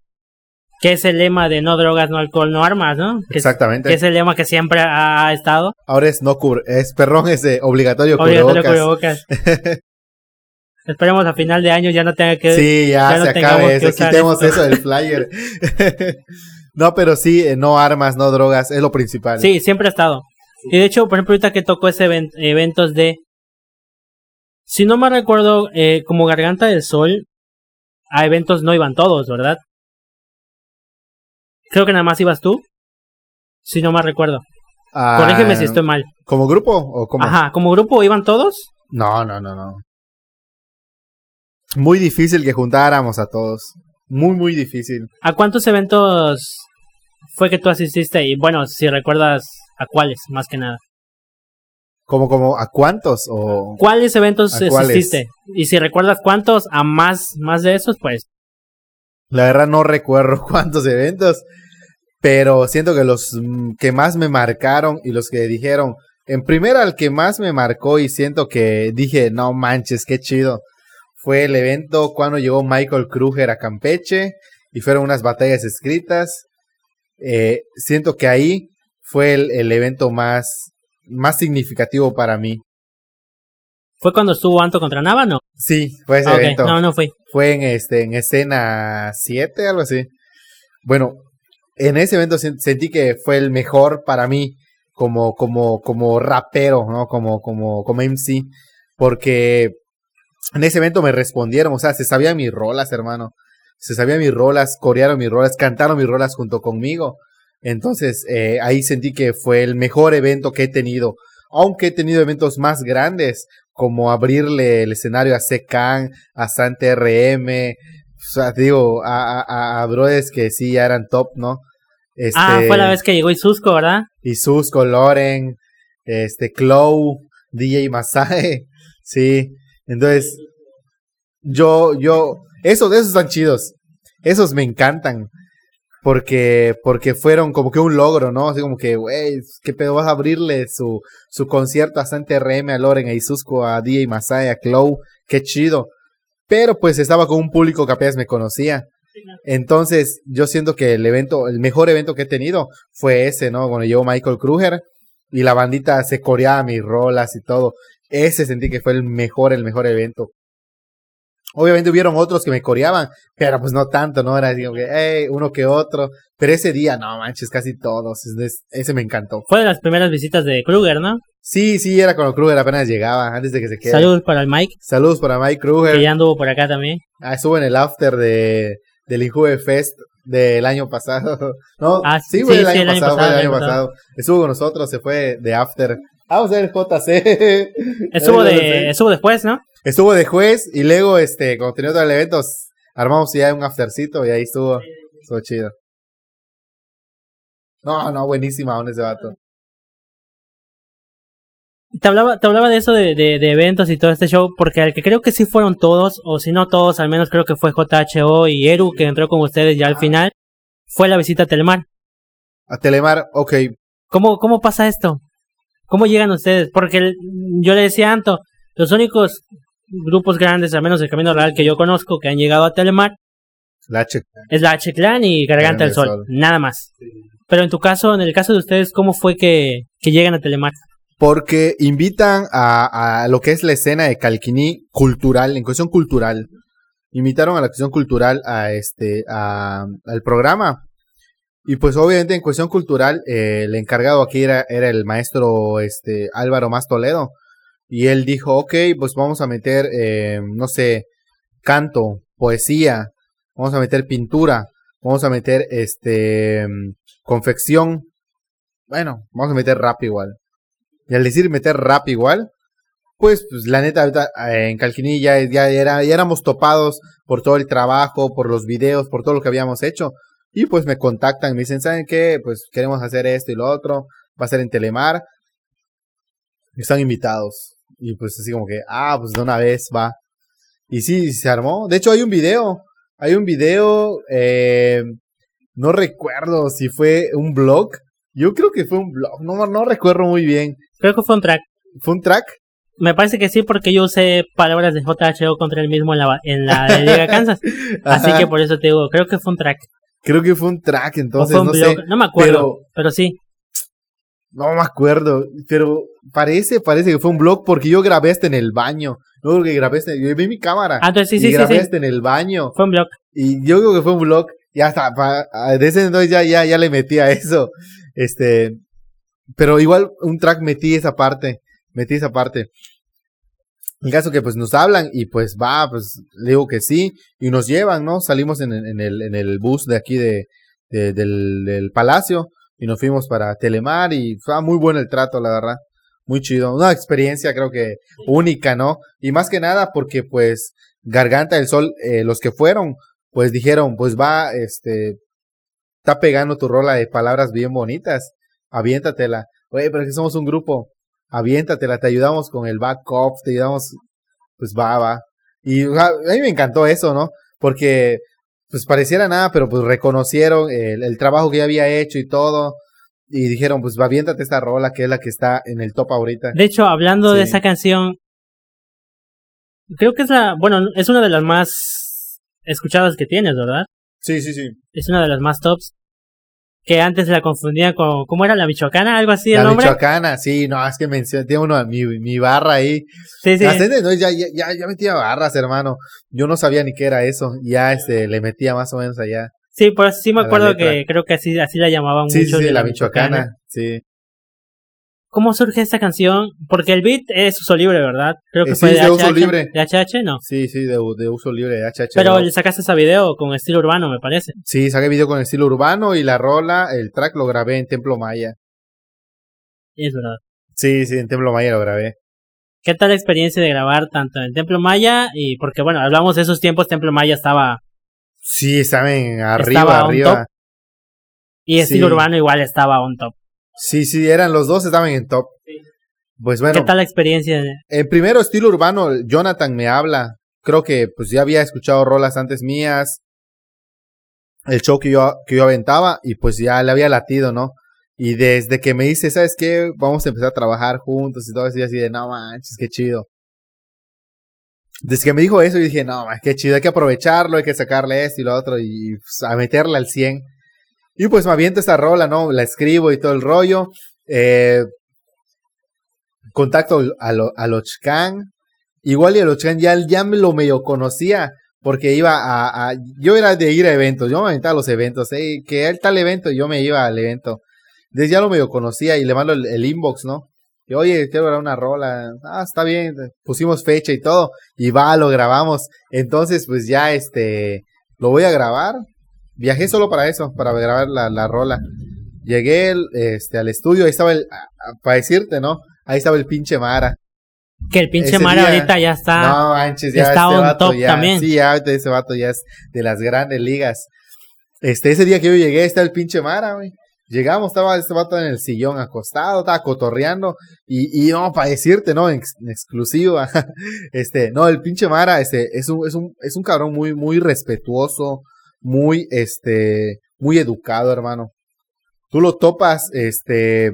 que es el lema de no drogas, no alcohol, no armas, ¿no? Que, es, Exactamente. que es el lema que siempre ha estado. Ahora es no cubr es perrón, es de obligatorio Obligatorio cubrebocas. cubrebocas. Esperemos a final de año ya no tenga que... Sí, ya, ya se acabe eso, quitemos eso del flyer. no, pero sí, eh, no armas, no drogas, es lo principal. Sí, siempre ha estado. Y de hecho, por ejemplo, ahorita que tocó ese event- eventos de... Si no me recuerdo, eh, como Garganta del Sol, a eventos no iban todos, ¿verdad? Creo que nada más ibas tú. Si no me recuerdo. Ah, Corrígeme si estoy mal. ¿Como grupo o como? Ajá, como grupo iban todos. No, no, no, no. Muy difícil que juntáramos a todos. Muy, muy difícil. ¿A cuántos eventos fue que tú asististe? Y bueno, si recuerdas a cuáles, más que nada. ¿Como, como, a cuántos? O... ¿Cuáles eventos asististe? Y si recuerdas cuántos, a más, más de esos, pues La verdad no recuerdo cuántos eventos, pero siento que los mm, que más me marcaron y los que dijeron, en primera el que más me marcó y siento que dije, no manches, qué chido, fue el evento cuando llegó Michael Kruger a Campeche y fueron unas batallas escritas. Eh, siento que ahí fue el, el evento más, más significativo para mí. ¿Fue cuando estuvo Anto contra Nava? No. Sí, fue ese Ah, evento. No, no fui. Fue en este en escena 7, algo así. Bueno, en ese evento sen- sentí que fue el mejor para mí como como como rapero, ¿no? Como como como MC porque en ese evento me respondieron, o sea, se sabían mis rolas, hermano. Se sabían mis rolas, corearon mis rolas, cantaron mis rolas junto conmigo. Entonces, eh, ahí sentí que fue el mejor evento que he tenido. Aunque he tenido eventos más grandes, como abrirle el escenario a Secan, a Santa RM, o sea, digo, a, a, a brothers que sí ya eran top, ¿no? Este, Ah, fue la vez que llegó Isusco, ¿verdad? Isusco, Loren, este, Clow, DJ Masae, sí. Entonces, yo, yo, esos, esos están chidos. Esos me encantan. Porque, porque fueron como que un logro, ¿no? Así como que, güey, ¿qué pedo vas a abrirle su, su concierto a Santa RM, a Loren, a Isusco, a DJ Masai, a Clow? Qué chido. Pero pues estaba con un público que apenas me conocía. Entonces, yo siento que el evento, el mejor evento que he tenido fue ese, ¿no? Cuando llegó Michael Kruger y la bandita se coreaba mis rolas y todo. Ese sentí que fue el mejor, el mejor evento. Obviamente hubieron otros que me coreaban, pero pues no tanto, ¿no? Era así como que, hey, uno que otro. Pero ese día, no manches, casi todos. Es- es- Ese me encantó. Fue de las primeras visitas de Kruger, ¿no? Sí, sí, era cuando Kruger apenas llegaba, antes de que se quede. Saludos para el Mike, Saludos para Mike que Kruger. ya anduvo por acá también. Ah, estuvo en el after de, del Injuve Fest del año pasado. No, Ah, sí, sí, fue el sí, año el año pasado, fue el año pasado. Estuvo con nosotros, se fue de after. Vamos a ver JC. Estuvo, de, estuvo después, ¿no? Estuvo de juez y luego, este, cuando tenía todo el evento, armamos ya un aftercito y ahí estuvo. Estuvo chido. No, no, buenísima onda ese vato. Te hablaba, te hablaba de eso de, de, de eventos y todo este show, porque al que creo que sí fueron todos, o si no todos, al menos creo que fue JHO y Eru, que entró con ustedes ya al final, fue la visita a Telemar. A Telemar, ok. ¿Cómo, cómo pasa esto? ¿Cómo llegan ustedes? Porque el- yo le decía a Anto, los únicos grupos grandes, al menos el Camino Real que yo conozco, que han llegado a Telemar, La H. es la H-Clan y Garganta del Sol, Sol. nada más. Pero en tu caso, en el caso de ustedes, ¿cómo fue que, que llegan a Telemar? Porque invitan a, a lo que es la escena de Calquiní cultural, en cuestión cultural. Invitaron a la cuestión cultural a este, a, al programa. Y pues obviamente en cuestión cultural, eh, el encargado aquí era, era el maestro este, Álvaro Más Toledo. Y él dijo, ok, pues vamos a meter, eh, no sé, canto, poesía, vamos a meter pintura, vamos a meter este, confección. Bueno, vamos a meter rap igual. Y al decir meter rap igual, pues, pues la neta, eh, en Calquiní ya, ya, era, ya éramos topados por todo el trabajo, por los videos, por todo lo que habíamos hecho. Y pues me contactan, me dicen, ¿saben qué? Pues queremos hacer esto y lo otro, va a ser en Telemar. Están invitados. Y pues así como que, ah, pues de una vez va. Y sí, se armó. De hecho, hay un video. Hay un video, eh, no recuerdo si fue un blog. Yo creo que fue un blog, no, no recuerdo muy bien. Creo que fue un track. ¿Fue un track? Me parece que sí, porque yo usé palabras de JHO contra el mismo en la, en la de Liga Kansas. Así que por eso te digo, creo que fue un track. Creo que fue un track, entonces no sé. No me acuerdo, pero, sí. No me acuerdo, pero parece, parece que fue un blog porque yo grabé este en el baño. No creo que grabé este, yo vi mi cámara. Ah, entonces sí, y sí, grabé sí, este en el baño. Fue un blog. Y yo creo que fue un blog. Ya está, desde entonces ya, ya, ya le metí a eso. Este, pero igual un track metí esa parte, metí esa parte. En caso que pues nos hablan y pues va, pues le digo que sí y nos llevan, ¿no? Salimos en, en el, en el bus de aquí de, de del, del, palacio y nos fuimos para Telemar y fue muy bueno el trato, la verdad. Muy chido. Una experiencia creo que única, ¿no? Y más que nada porque pues Garganta del Sol, eh, los que fueron, pues dijeron, pues va, este, está pegando tu rola de palabras bien bonitas, aviéntatela. Oye, pero que somos un grupo, aviéntatela, te ayudamos con el backup, te ayudamos, pues va, va. Y a mí me encantó eso, ¿no? Porque, pues pareciera nada, pero pues reconocieron el, el trabajo que ya había hecho y todo. Y dijeron, pues va, aviéntate esta rola que es la que está en el top ahorita. De hecho, hablando de esa canción, creo que es la, bueno, es una de las más escuchadas que tienes, ¿verdad? Sí, sí, sí. Es una de las más tops. Que antes la confundía con, ¿cómo era? ¿La Michoacana? ¿Algo así el la nombre? Michoacana, sí, no, es que mencioné, tiene uno, mi, mi barra ahí. Sí, sí. no, ya, ya, metía barras, hermano. Yo no sabía ni qué era eso. Ya, este, le metía más o menos allá. Sí, pues sí me acuerdo que creo que así, así la llamaban sí, mucho. Sí, de la, Michoacana, sí. ¿Cómo surge esta canción? Porque el beat es uso libre, ¿verdad? Creo que Eh, fue sí, de, de HH. uso libre. ¿De HH? No. Sí, sí, de, de uso libre de HH. Pero ¿no? le sacaste ese video con estilo urbano, me parece. Sí, saqué video con estilo urbano y la rola, el track lo grabé en Templo Maya. Es verdad. Sí, sí, en Templo Maya lo grabé. ¿Qué tal la experiencia de grabar tanto en Templo Maya? Y porque, bueno, hablamos de esos tiempos, Templo Maya estaba. Sí, saben, arriba, Estaba arriba. top. Y estilo Sí. urbano igual estaba on top. Sí, sí, eran los dos, estaban en top. Pues bueno, ¿Qué tal la experiencia? en primero estilo urbano, Jonathan me habla. Creo que pues ya había escuchado rolas antes mías. El show que yo, que yo aventaba y pues ya le había latido, ¿no? Y desde que me dice, ¿sabes qué? Vamos a empezar a trabajar juntos y todo eso, y así de, no manches, qué chido. Desde que me dijo eso, yo dije, no, man, qué chido, hay que aprovecharlo, hay que sacarle esto y lo otro y pues, a meterle al 100. Y pues me aviento esta rola, ¿no? La escribo y todo el rollo. Eh, contacto a, lo, a Lochcan. Igual y a Lochcan ya, ya me lo medio conocía. Porque iba a, Yo era de ir a eventos. Yo me aventaba a los eventos. Que el tal evento, yo me iba al evento. Entonces ya lo medio conocía y le mando el, el inbox, ¿no? Que, oye, quiero grabar una rola. Ah, está bien. Pusimos fecha y todo. Y va, lo grabamos. Entonces, pues ya este. Lo voy a grabar. Viajé solo para eso, para grabar la, la rola. Llegué el- este, al estudio, ahí estaba el, para decirte, ¿no? Ahí estaba el pinche Mara. Que el pinche Ese Mara día- ahorita ya está. no manches, ya está este on vato top ya, también. Sí, ya ese vato ya es de las grandes ligas. Este, ese día que yo llegué, está el pinche Mara, güey. Llegamos, estaba este vato en el sillón acostado, estaba cotorreando. Y, y no, para decirte, ¿no? En, ex- en exclusiva. este, no, el pinche Mara, este, es un, es un, es un cabrón muy, muy respetuoso, muy, este, muy educado, hermano. Tú lo topas, este,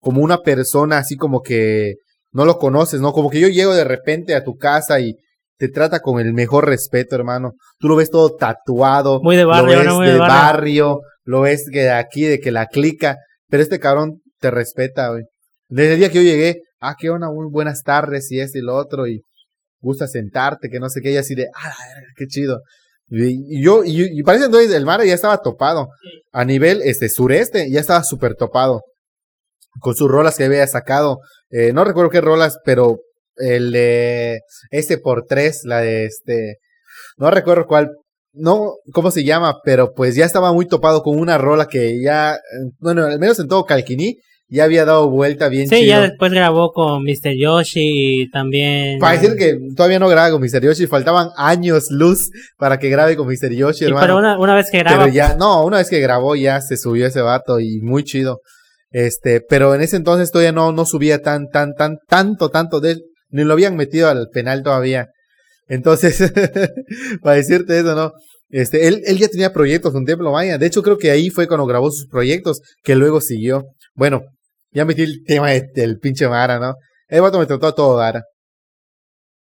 como una persona así como que no lo conoces, ¿no? Como que yo llego de repente a tu casa y te trata con el mejor respeto, hermano. Tú lo ves todo tatuado. Muy de barrio, lo ves ¿no? Muy de de barrio. barrio, lo ves que de aquí, de que la clica, pero este cabrón te respeta, güey. Desde el día que yo llegué, ah, qué onda, muy buenas tardes y este y lo otro, y gusta sentarte, que no sé qué, y así de, ah, qué chido. Y, yo, y, y parece entonces el mar ya estaba topado. A nivel este sureste, ya estaba súper topado. Con sus rolas que había sacado. Eh, no recuerdo qué rolas, pero el de este por tres, la de este. No recuerdo cuál. No, cómo se llama, pero pues ya estaba muy topado con una rola que ya, eh, bueno, al menos en todo Calquiní, ya había dado vuelta bien Sí, chido. ya después grabó con Mr. Yoshi y también. Para decir que todavía no graba con Mr. Yoshi, faltaban años luz para que grabe con Mr. Yoshi, hermano. pero una, una vez que graba, Pero ya, no, una vez que grabó ya se subió ese vato y muy chido. Este, pero en ese entonces todavía no, no subía tan, tan, tan, tanto, tanto. De, ni lo habían metido al penal todavía. Entonces, para decirte eso, ¿no? Este, él, él ya tenía proyectos con Templo Maya. De hecho, creo que ahí fue cuando grabó sus proyectos, que luego siguió. Bueno, ya metí el tema del pinche Mara, ¿no? El vato me trató a todo dar.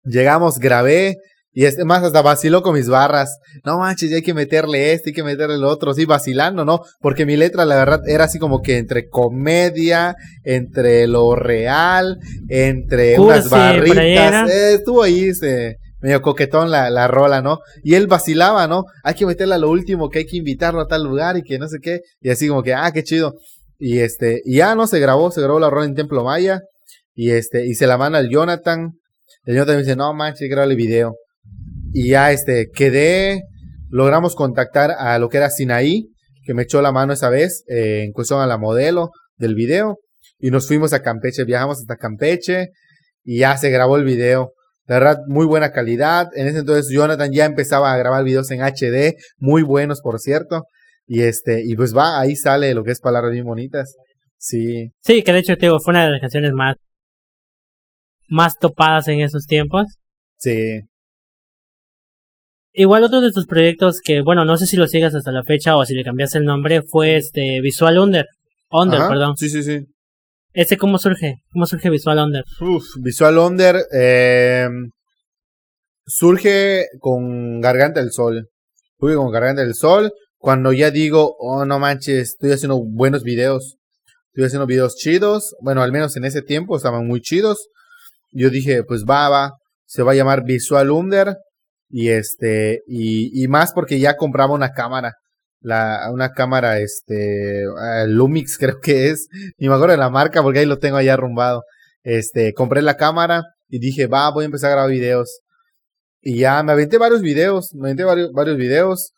Llegamos, grabé, y este más hasta vaciló con mis barras. No manches, ya hay que meterle este, hay que meterle el otro. Sí, vacilando, ¿no? Porque mi letra, la verdad, era así como que entre comedia, entre lo real, entre unas barritas. Eh, estuvo ahí, este, medio coquetón la, la rola, ¿no? Y él vacilaba, ¿no? Hay que meterle a lo último, que hay que invitarlo a tal lugar y que no sé qué. Y así como que, ah, qué chido. Y este, y ya no se grabó, se grabó la rola en Templo Maya. Y este, y se la manda al Jonathan. El Jonathan dice, no manches, graba el video. Y ya este, quedé, logramos contactar a lo que era Sinaí, que me echó la mano esa vez, eh, en cuestión a la modelo del video. Y nos fuimos a Campeche, viajamos hasta Campeche y ya se grabó el video. La verdad, muy buena calidad. En ese entonces Jonathan ya empezaba a grabar videos en HD, muy buenos por cierto. Y este, y pues va, ahí sale lo que es palabras bien bonitas. Sí. Sí, que de hecho, te fue una de las canciones más, más topadas en esos tiempos. Sí. Igual otro de tus proyectos que, bueno, no sé si lo sigas hasta la fecha o si le cambiaste el nombre, fue este Visual Under. Under, perdón. Sí, sí, sí. ¿Ese cómo surge? ¿Cómo surge Visual Under? Uf, Visual Under eh, surge con Garganta del Sol. Surge con Garganta del Sol. Cuando ya digo, oh no manches, estoy haciendo buenos videos. Estoy haciendo videos chidos. Bueno, al menos en ese tiempo estaban muy chidos. Yo dije, pues va, va. Se va a llamar Visual Under. Y este, y, más porque ya compraba una cámara. La, una cámara, este, uh, Lumix creo que es. Ni me acuerdo de la marca porque ahí lo tengo allá arrumbado. Este, compré la cámara y dije, va, voy a empezar a grabar videos. Y ya me aventé varios videos, me aventé varios, varios videos,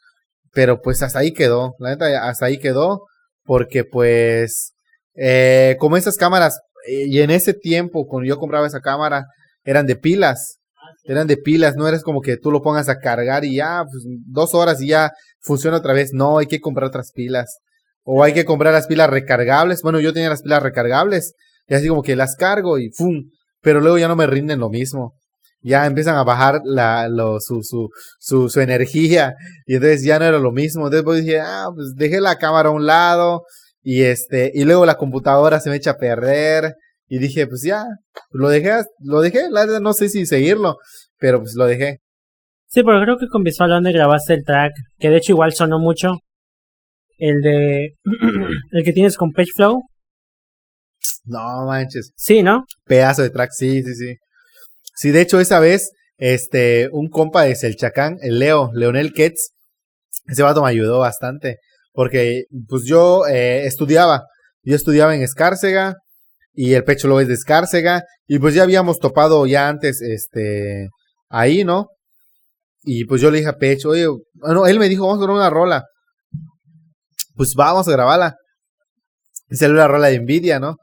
pero pues hasta ahí quedó, la neta, hasta ahí quedó, porque pues, eh, como esas cámaras, y en ese tiempo, cuando yo compraba esa cámara, eran de pilas, eran de pilas, no eres como que tú lo pongas a cargar y ya, pues dos horas y ya funciona otra vez. No, hay que comprar otras pilas. O hay que comprar las pilas recargables. Bueno, yo tenía las pilas recargables y así como que las cargo y ¡fum! Pero luego ya no me rinden lo mismo. Ya empiezan a bajar la, lo, su, su, su, su energía y entonces ya no era lo mismo. Después dije, ah, pues dejé la cámara a un lado y este, y luego la computadora se me echa a perder y dije, pues ya, lo dejé, lo dejé, la verdad no sé si seguirlo, pero pues lo dejé. Sí, pero creo que con Visual donde grabaste el track, que de hecho igual sonó mucho. El de. el que tienes con Page Flow. No manches. Sí, ¿no? Pedazo de track, sí, sí, sí. Sí, de hecho, esa vez, este, un compa de Selchacán, el Leo, Leonel Ketz, ese vato me ayudó bastante. Porque, pues yo eh, estudiaba. Yo estudiaba en Escárcega y el pecho lo es de Escárcega, y pues ya habíamos topado ya antes, este, ahí, ¿no? Y pues yo le dije a Pecho, oye, bueno, él me dijo, vamos a grabar una rola. Pues vamos a grabarla. Y salió la rola de Nvidia, ¿no?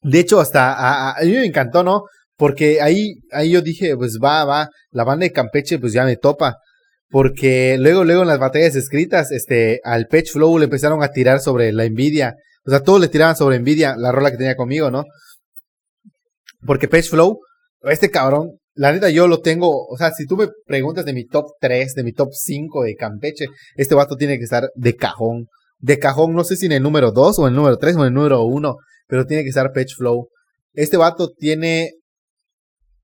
De hecho, hasta a, a, mí me encantó, ¿no? Porque ahí, ahí yo dije, pues va, va, la banda de Campeche pues ya me topa. Porque luego, luego en las batallas escritas, este, al Pech Flow le empezaron a tirar sobre la Nvidia. O sea, todos le tiraban sobre Nvidia la rola que tenía conmigo, ¿no? Porque Page Flow, este cabrón, la neta yo lo tengo, o sea, si tú me preguntas de mi top 3, de mi top 5 de Campeche, este vato tiene que estar de cajón. De cajón, no sé si en el número 2 o en el número 3 o en el número 1, pero tiene que estar Page Flow. Este vato tiene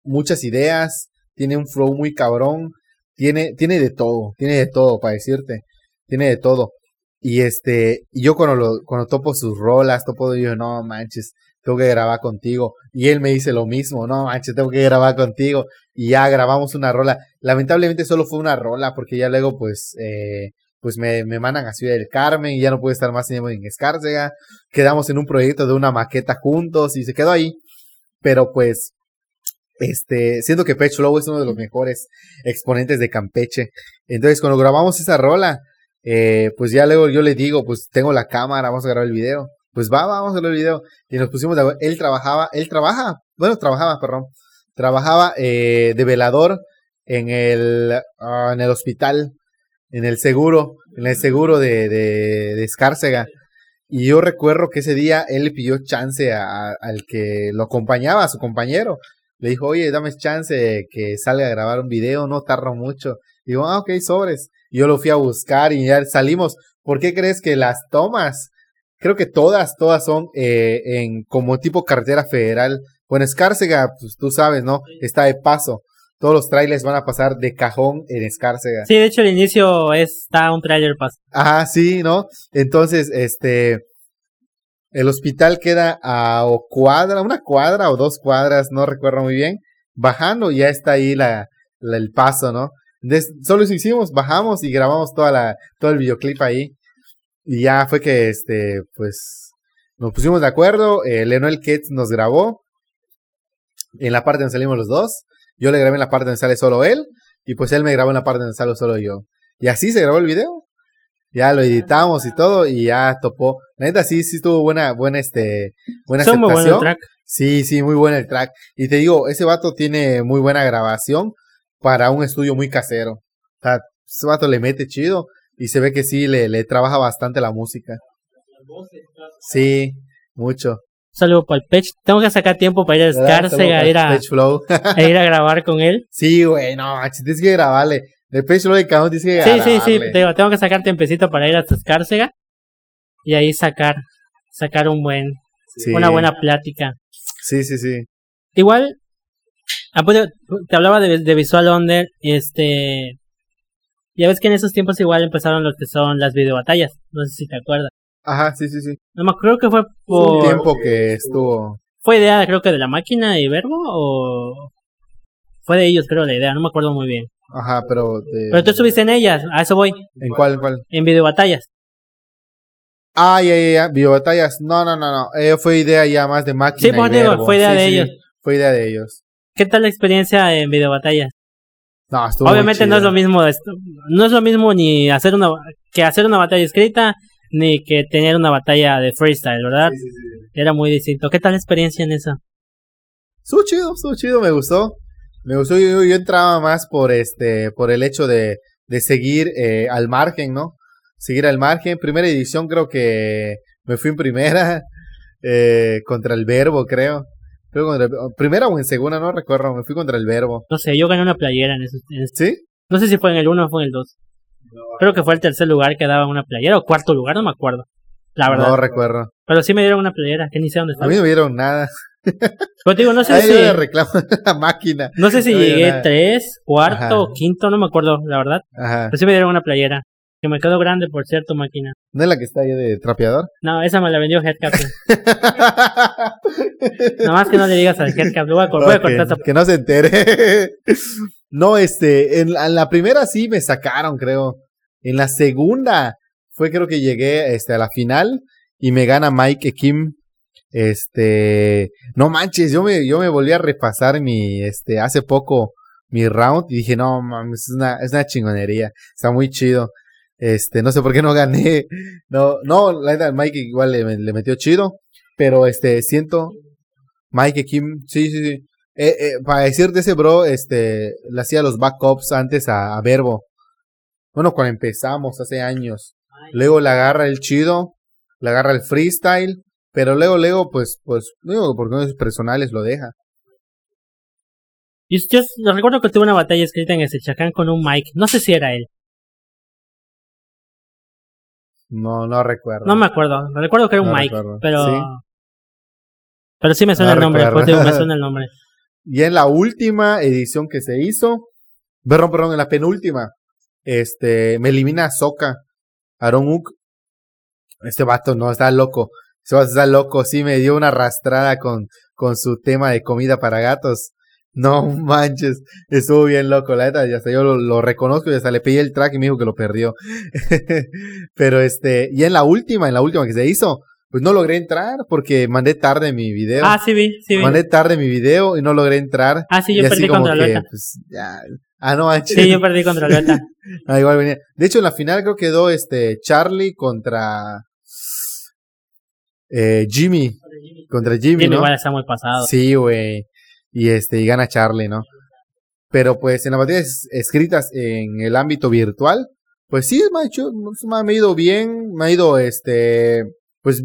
muchas ideas, tiene un flow muy cabrón, tiene, tiene de todo, tiene de todo para decirte, tiene de todo. Y este, yo cuando lo, cuando topo sus rolas, topo yo, no manches, tengo que grabar contigo. Y él me dice lo mismo, no manches, tengo que grabar contigo. Y ya grabamos una rola. Lamentablemente solo fue una rola, porque ya luego pues, eh, pues me, me mandan a Ciudad del Carmen y ya no pude estar más en Escárcega. Quedamos en un proyecto de una maqueta juntos y se quedó ahí. Pero pues, este, siento que Pecho Lobo es uno de los mejores exponentes de Campeche. Entonces, cuando grabamos esa rola, eh, pues ya luego yo le digo, pues tengo la cámara, vamos a grabar el video. Pues va, vamos a grabar el video. Y nos pusimos, de, él trabajaba, él trabaja, bueno, trabajaba, perdón, trabajaba eh, de velador en el, uh, en el hospital, en el seguro, en el seguro de, de, Escárcega. Y yo recuerdo que ese día él le pidió chance a, al que lo acompañaba, a su compañero. Le dijo, oye, dame chance que salga a grabar un video, no tardo mucho. Y digo, ah, ok, sobres. Y yo lo fui a buscar y ya salimos. ¿Por qué crees que las tomas? Creo que todas, todas son eh, en como tipo carretera federal. Bueno, Escárcega, pues tú sabes, ¿no? Está de paso. Todos los trailers van a pasar de cajón en Escárcega. Sí, de hecho el inicio está un trailer paso. Ajá, sí, ¿no? Entonces, este, el hospital queda a o cuadra, una cuadra o dos cuadras, no recuerdo muy bien. Bajando, ya está ahí la, el paso, ¿no? solo eso hicimos, bajamos y grabamos toda la, todo el videoclip ahí. Y ya fue que, este, pues, nos pusimos de acuerdo. Eh, Leonel Ketz nos grabó. En la parte donde salimos los dos. Yo le grabé en la parte donde sale solo él. Y pues él me grabó en la parte donde sale solo yo. Y así se grabó el video. Ya lo editamos y todo. Y ya topó. La neta sí, sí estuvo buena, buena, este, buena aceptación. track. Sí, sí, muy buena el track. Y te digo, ese vato tiene muy buena grabación para un estudio muy casero. O sea, ese vato le mete chido y se ve que sí, le, le trabaja bastante la música. Sí, mucho. Saludo para el Pech. Tengo que sacar tiempo para ir a Scarcega, ir a, a ir a grabar con él. Sí, güey, no, tienes que grabarle. El Pech Flow de Cajón tienes que grabarle. Sí, sí, sí, tengo, tengo que sacar tiempecito para ir a Scarcega y ahí sacar, sacar un buen, una buena plática. Sí, sí, sí. Igual, Ah, pues, te hablaba de, Visual Under, este... Ya ves que en esos tiempos igual empezaron lo que son las videobatallas, no sé si te acuerdas. Ajá, sí, sí, sí. No me creo que fue por... Un tiempo que estuvo... ¿Fue idea creo que de la máquina y Verbo o...? Fue de ellos creo la idea, no me acuerdo muy bien. Ajá, pero... Pero tú estuviste en ellas, a eso voy. ¿En cuál, en cuál? En videobatallas. Ah, ya, ya, ya, videobatallas. No, no, no, no. Eh, fue idea ya más de máquina. Sí, pues digo, fue idea de ellos. Fue idea de ellos. ¿Qué tal la experiencia en videobatallas? No, Obviamente no es lo mismo, no es lo mismo ni hacer una que hacer una batalla escrita ni que tener una batalla de freestyle, ¿verdad? Sí. Era muy distinto. ¿Qué tal la experiencia en eso? Estuvo chido, estuvo chido, me gustó. Me gustó, yo, yo entraba más por este, por el hecho de, de seguir eh, al margen, ¿no? Seguir al margen. Primera edición creo que me fui en primera eh, contra el verbo, creo primera o en segunda, no recuerdo, me fui contra el verbo. No sé, yo gané una playera en ese. ¿Sí? No sé si fue en el 1 o fue en el 2. Creo que fue el tercer lugar que daba una playera o cuarto lugar, no me acuerdo. La verdad. No recuerdo. Pero sí me dieron una playera, que ni sé dónde estaba. A mí no me dieron nada. Digo, no sé si. reclamo la máquina. No sé si llegué tres, cuarto o quinto, no me acuerdo, la verdad. Ajá. Pero sí me dieron una playera. Que me quedó grande, por cierto, máquina. ¿No es la que está ahí de trapeador? No, esa me la vendió Headcap. Nada más que no le digas al Headcap. Voy a, voy a cortar. Que no se entere. no, este, en la, primera sí me sacaron, creo. En la segunda fue creo que llegué este, a la final y me gana Mike Kim. Este, no manches, yo me, yo me volví a repasar mi, este, hace poco mi round y dije, no mames, es una, es una chingonería, está muy chido. Este, no sé por qué no gané. No, no, la verdad, Mike igual le, metió chido. Pero este, siento. Mike Kim, sí, sí, sí. Eh, eh, para decirte ese bro, este, le hacía los backups antes a, Verbo. Bueno, cuando empezamos hace años. Luego le agarra el chido, le agarra el freestyle, pero luego, luego, pues, pues, digo, por cosas personales lo deja. Y yo recuerdo que tuve una batalla escrita en ese chacán con un Mike, no sé si era él. No, no recuerdo. No me acuerdo. Recuerdo que era un Mike, pero. ¿Sí? Pero sí me suena el nombre. Digo, me suena el nombre. Y en la última edición que se hizo, perdón, perdón, en la penúltima, este, me elimina Soka, Aaron Uk. Este vato no, está loco. Este vato está loco, sí me dio una arrastrada con, con su tema de comida para gatos. No manches, estuvo bien loco, la neta, ya hasta yo lo, reconozco y hasta le pedí el track y me dijo que lo perdió. Pero este, y en la última, en la última que se hizo, pues no logré entrar porque mandé tarde mi video. Ah, sí vi, sí vi. Mandé tarde mi video y no logré entrar. Ah, sí, yo perdí contra Lota. Pues, ah, no manches. Sí, yo perdí contra Lota. ah, igual venía. De hecho, en la final creo quedó este Charlie contra eh, Jimmy. Contra Jimmy, Jimmy igual está muy pasado. Sí, güey y este y gana Charlie, ¿no? Pero pues en las batallas escritas en el ámbito virtual, pues sí, me ha, hecho, me ha ido bien, me ha ido este, pues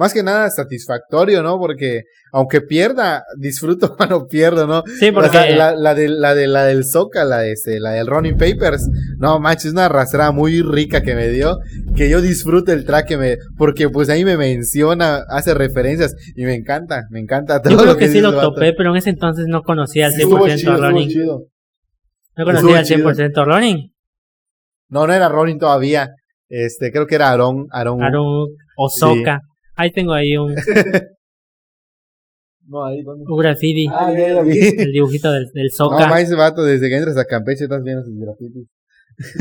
más que nada satisfactorio, ¿no? Porque aunque pierda, disfruto cuando pierdo, ¿no? Sí, porque... O sea, la, la, de, la, de, la del Soca, la, de este, la del Running Papers, no manches, es una arrastrada muy rica que me dio, que yo disfrute el track que me, porque pues ahí me menciona, hace referencias y me encanta, me encanta todo Yo creo lo que, que sí lo vato. topé, pero en ese entonces no conocía al Sí, 100% estuvo chido, running. chido. No conocía al estuvo 100% running. No, no era Ronin todavía. Este, creo que era Aaron, Aaron. Aaron Osoka. Ahí tengo ahí un, No, ahí, ¿dónde? un graffiti. Ah, ya lo vi. El dibujito del, del No, Soka. ma, ese vato, desde que entras a Campeche estás viendo sus grafitis.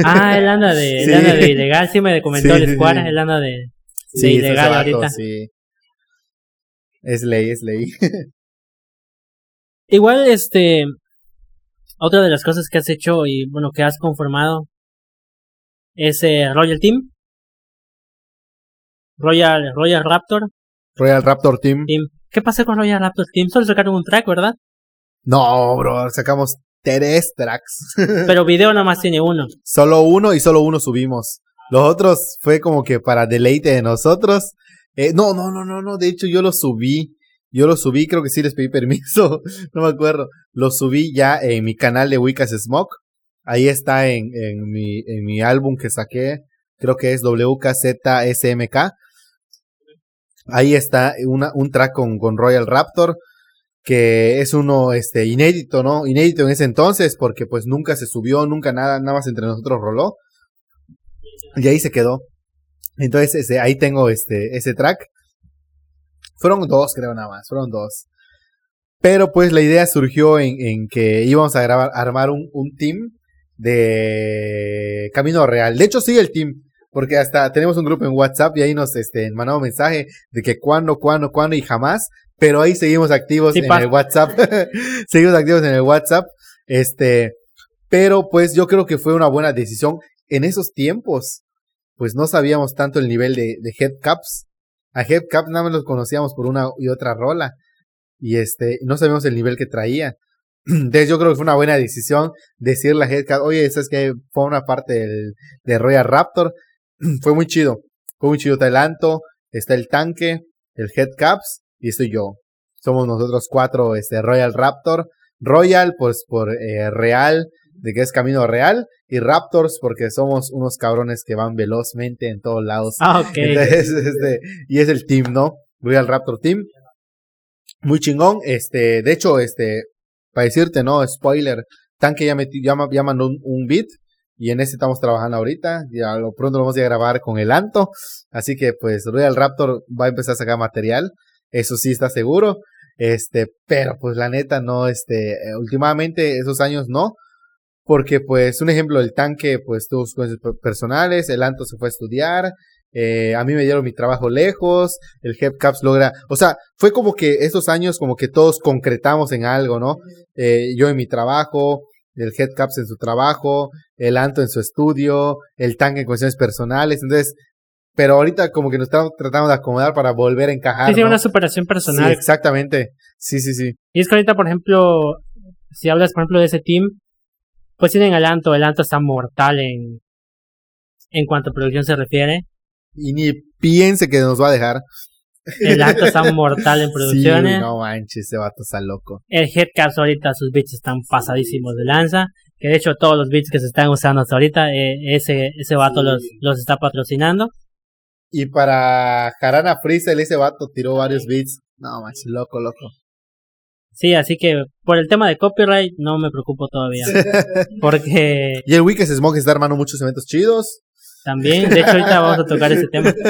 ah, él anda de, él anda de ilegal. Sí, me comentó Sí, el Squad. sí. Él anda de, de ilegal vato, ahorita. sí. Es ley, es ley. Igual, este. Otra de las cosas que has hecho y bueno, que has conformado es eh, Royal Team. Royal, Royal Raptor Royal Raptor Team. Team. ¿Qué pasa con Royal Raptor Team? Solo sacaron un track, ¿verdad? No, bro, sacamos tres tracks. Pero video nomás tiene uno. solo uno y solo uno subimos. Los otros fue como que para deleite de nosotros. Eh, no, no, no, no, no. De hecho, yo lo subí. Yo lo subí, creo que sí les pedí permiso. no me acuerdo. Lo subí ya en mi canal de Wicas Smoke. Ahí está en, en, mi, en mi álbum que saqué. Creo que es WKZSMK. Ahí está un track con, Royal Raptor. Que es uno este, inédito, ¿no? Inédito en ese entonces. Porque pues nunca se subió, nunca nada, nada más entre nosotros roló. Y ahí se quedó. Entonces, ese, ahí tengo este, ese track. Fueron dos, creo, nada más. Fueron dos. Pero pues la idea surgió en, en que íbamos a grabar, armar un, un team de Camino Real. De hecho, sigue el team. Porque hasta tenemos un grupo en WhatsApp y ahí nos este, mandamos mensaje de que cuándo, cuándo, cuándo y jamás. Pero ahí seguimos activos Sí, en el WhatsApp. seguimos activos en el WhatsApp. Este, pero pues yo creo que fue una buena decisión. En esos tiempos, pues no sabíamos tanto el nivel de, de headcaps. A headcaps nada más los conocíamos por una y otra rola. Y este, no sabíamos el nivel que traía. Entonces yo creo que fue una buena decisión decirle a headcap, oye, ¿sabes que Fue una parte del, de Royal Raptor. fue muy chido. Fue muy chido. Está el Anto, está el tanque, el headcaps y estoy yo. Somos nosotros cuatro, este, Royal Raptor. Royal, pues por eh, real, de que es camino real. Y Raptors, porque somos unos cabrones que van velozmente en todos lados. Ah, ok. Entonces, este, y es el team, ¿no? Royal Raptor Team. Muy chingón. Este, de hecho, este, para decirte, ¿no? Spoiler. Tanque ya, meti- ya, ya mandó un, un beat. Y en ese estamos trabajando ahorita. Ya lo pronto lo vamos a grabar con el Anto. Así que pues Royal Raptor va a empezar a sacar material. Eso sí está seguro. Este, pero pues la neta no, este, eh, últimamente esos años no. Porque pues un ejemplo, el tanque pues tuvo sus cosas per- personales, el Anto se fue a estudiar, eh, a mí me dieron mi trabajo lejos, el Hepcaps logra, o sea, fue como que esos años como que todos concretamos en algo, ¿no? Eh, yo en mi trabajo, el Headcaps en su trabajo, el Anto en su estudio, el tanque en cuestiones personales, entonces, pero ahorita como que nos estamos tratando de acomodar para volver a encajar. Sí, sí, ¿no? una superación personal. Sí, exactamente. Sí, sí, sí. Y es que ahorita, por ejemplo, si hablas, por ejemplo, de ese team, pues tienen al Anto. El Anto está mortal en, en cuanto a producción se refiere. Y ni piense que nos va a dejar. El Anto está mortal en Sí, producciones. no manches, ese vato está loco. El Headcaps ahorita, sus beats están pasadísimos de lanza. Que de hecho todos los beats que se están usando hasta ahorita, eh, ese, ese vato Sí. los, los está patrocinando. Y para Jarana Freestyle, ese vato tiró varios beats. No manches, loco, loco. Sí, así que por el tema de copyright no me preocupo todavía. Porque Y el Wicked Smoke está armando muchos eventos chidos. también, de hecho ahorita vamos a tocar ese tema.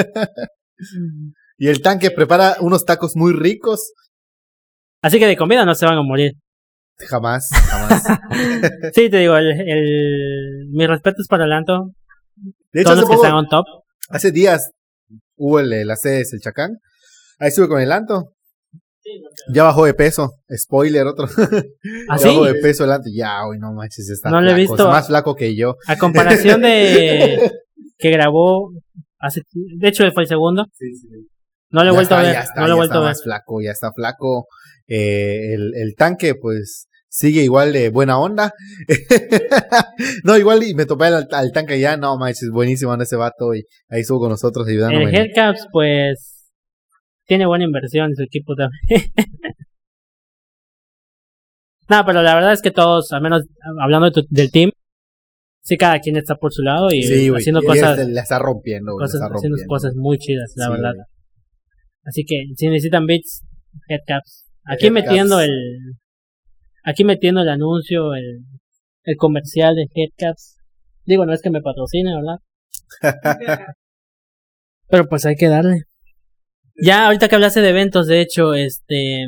Y el tanque prepara unos tacos muy ricos. Así que de comida no se van a morir. Jamás, jamás. Sí, te digo, el, el, mis respetos para el Anto. De hecho, Todos hace, los que están on top. hace días hubo el, el ACS, el Chacán. Ahí estuve con el Anto. Ya bajó de peso. Spoiler, otro. ¿Ah, ya sí? bajó de peso el Anto. Ya, hoy no manches, está No lo he visto. es más flaco que yo. A comparación de que grabó hace, de hecho fue el segundo. No lo he Ya vuelto está, a ver, ya está, no lo he ya vuelto está a ver. más flaco, ya está flaco. Eh, el, el tanque, pues, sigue igual de buena onda. no, igual y me topé al, al tanque ya, no manches, buenísimo anda ese vato y ahí estuvo con nosotros ayudándome. El Hellcaps, pues, tiene buena inversión en su equipo también. no, pero la verdad es que todos, al menos hablando del team, sí, cada quien está por su lado y haciendo cosas. La está rompiendo, cosas, haciendo cosas muy chidas, la verdad. Así que si necesitan bits, headcaps. Aquí metiendo el. Aquí metiendo el anuncio, el, el comercial de headcaps. Digo, no es que me patrocine, ¿verdad? Pero pues hay que darle. Ya, ahorita que hablaste de eventos, de hecho, este.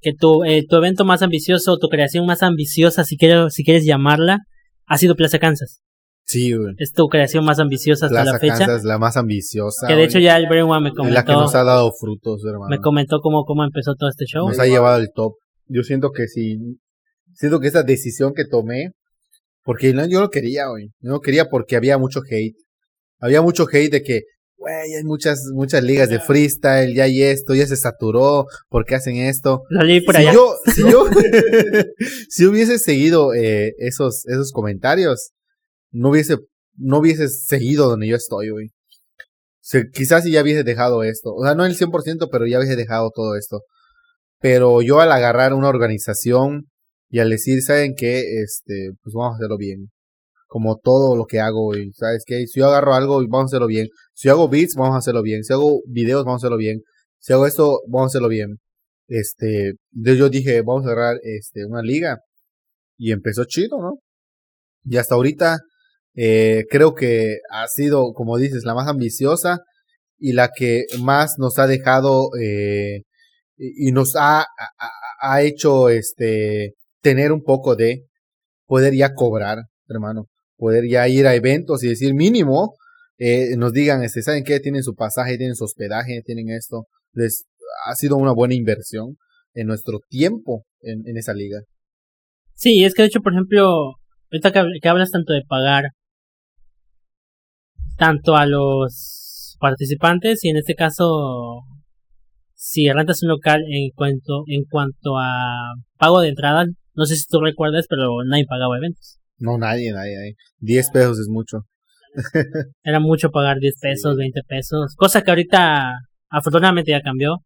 Que tu, eh, tu evento más ambicioso, tu creación más ambiciosa, si quieres, si quieres llamarla, ha sido Plaza Kansas. Sí, güey. Es tu creación más ambiciosa hasta la fecha. Kansas, la más ambiciosa. Que de hecho ya el Brainwa me comentó. la que nos ha dado frutos, hermano. Me comentó cómo, cómo empezó todo este show. Nos ha llevado al top. Yo siento que sí. Siento que esa decisión que tomé. Porque yo no quería, güey. Yo no quería porque había mucho hate. Había mucho hate de que, güey, hay muchas, muchas ligas de freestyle, ya hay esto, ya se saturó, ¿por qué hacen esto? Por si allá. Yo, si yo, si hubiese seguido eh, esos, esos comentarios, no hubiese no hubiese seguido donde yo estoy, güey. quizás si ya hubiese dejado esto. O sea, no el 100%, pero ya hubiese dejado todo esto. Pero yo al agarrar una organización y al decir, ¿saben qué? Este, pues vamos a hacerlo bien. Como todo lo que hago, y ¿sabes qué? Si yo agarro algo, vamos a hacerlo bien. Si hago beats, vamos a hacerlo bien. Si hago videos, vamos a hacerlo bien. Si hago esto, vamos a hacerlo bien. Este, entonces yo dije, vamos a agarrar este, una liga. Y empezó chido, ¿no? Y hasta ahorita, eh, creo que ha sido, como dices, la más ambiciosa y la que más nos ha dejado eh, y nos ha, ha, hecho este tener un poco de poder ya cobrar, hermano, poder ya ir a eventos y decir mínimo eh, nos digan, este, ¿saben qué? Tienen su pasaje, tienen su hospedaje, tienen esto. Les ha sido una buena inversión en nuestro tiempo en, en esa liga. Sí, es que de hecho, por ejemplo, ahorita que hablas tanto de pagar tanto a los participantes y en este caso si rentas un local en cuanto en cuanto a pago de entrada no sé si tú recuerdas pero nadie pagaba eventos no nadie nadie, nadie. 10 pesos es mucho era mucho pagar 10 pesos 20 pesos cosa que ahorita afortunadamente ya cambió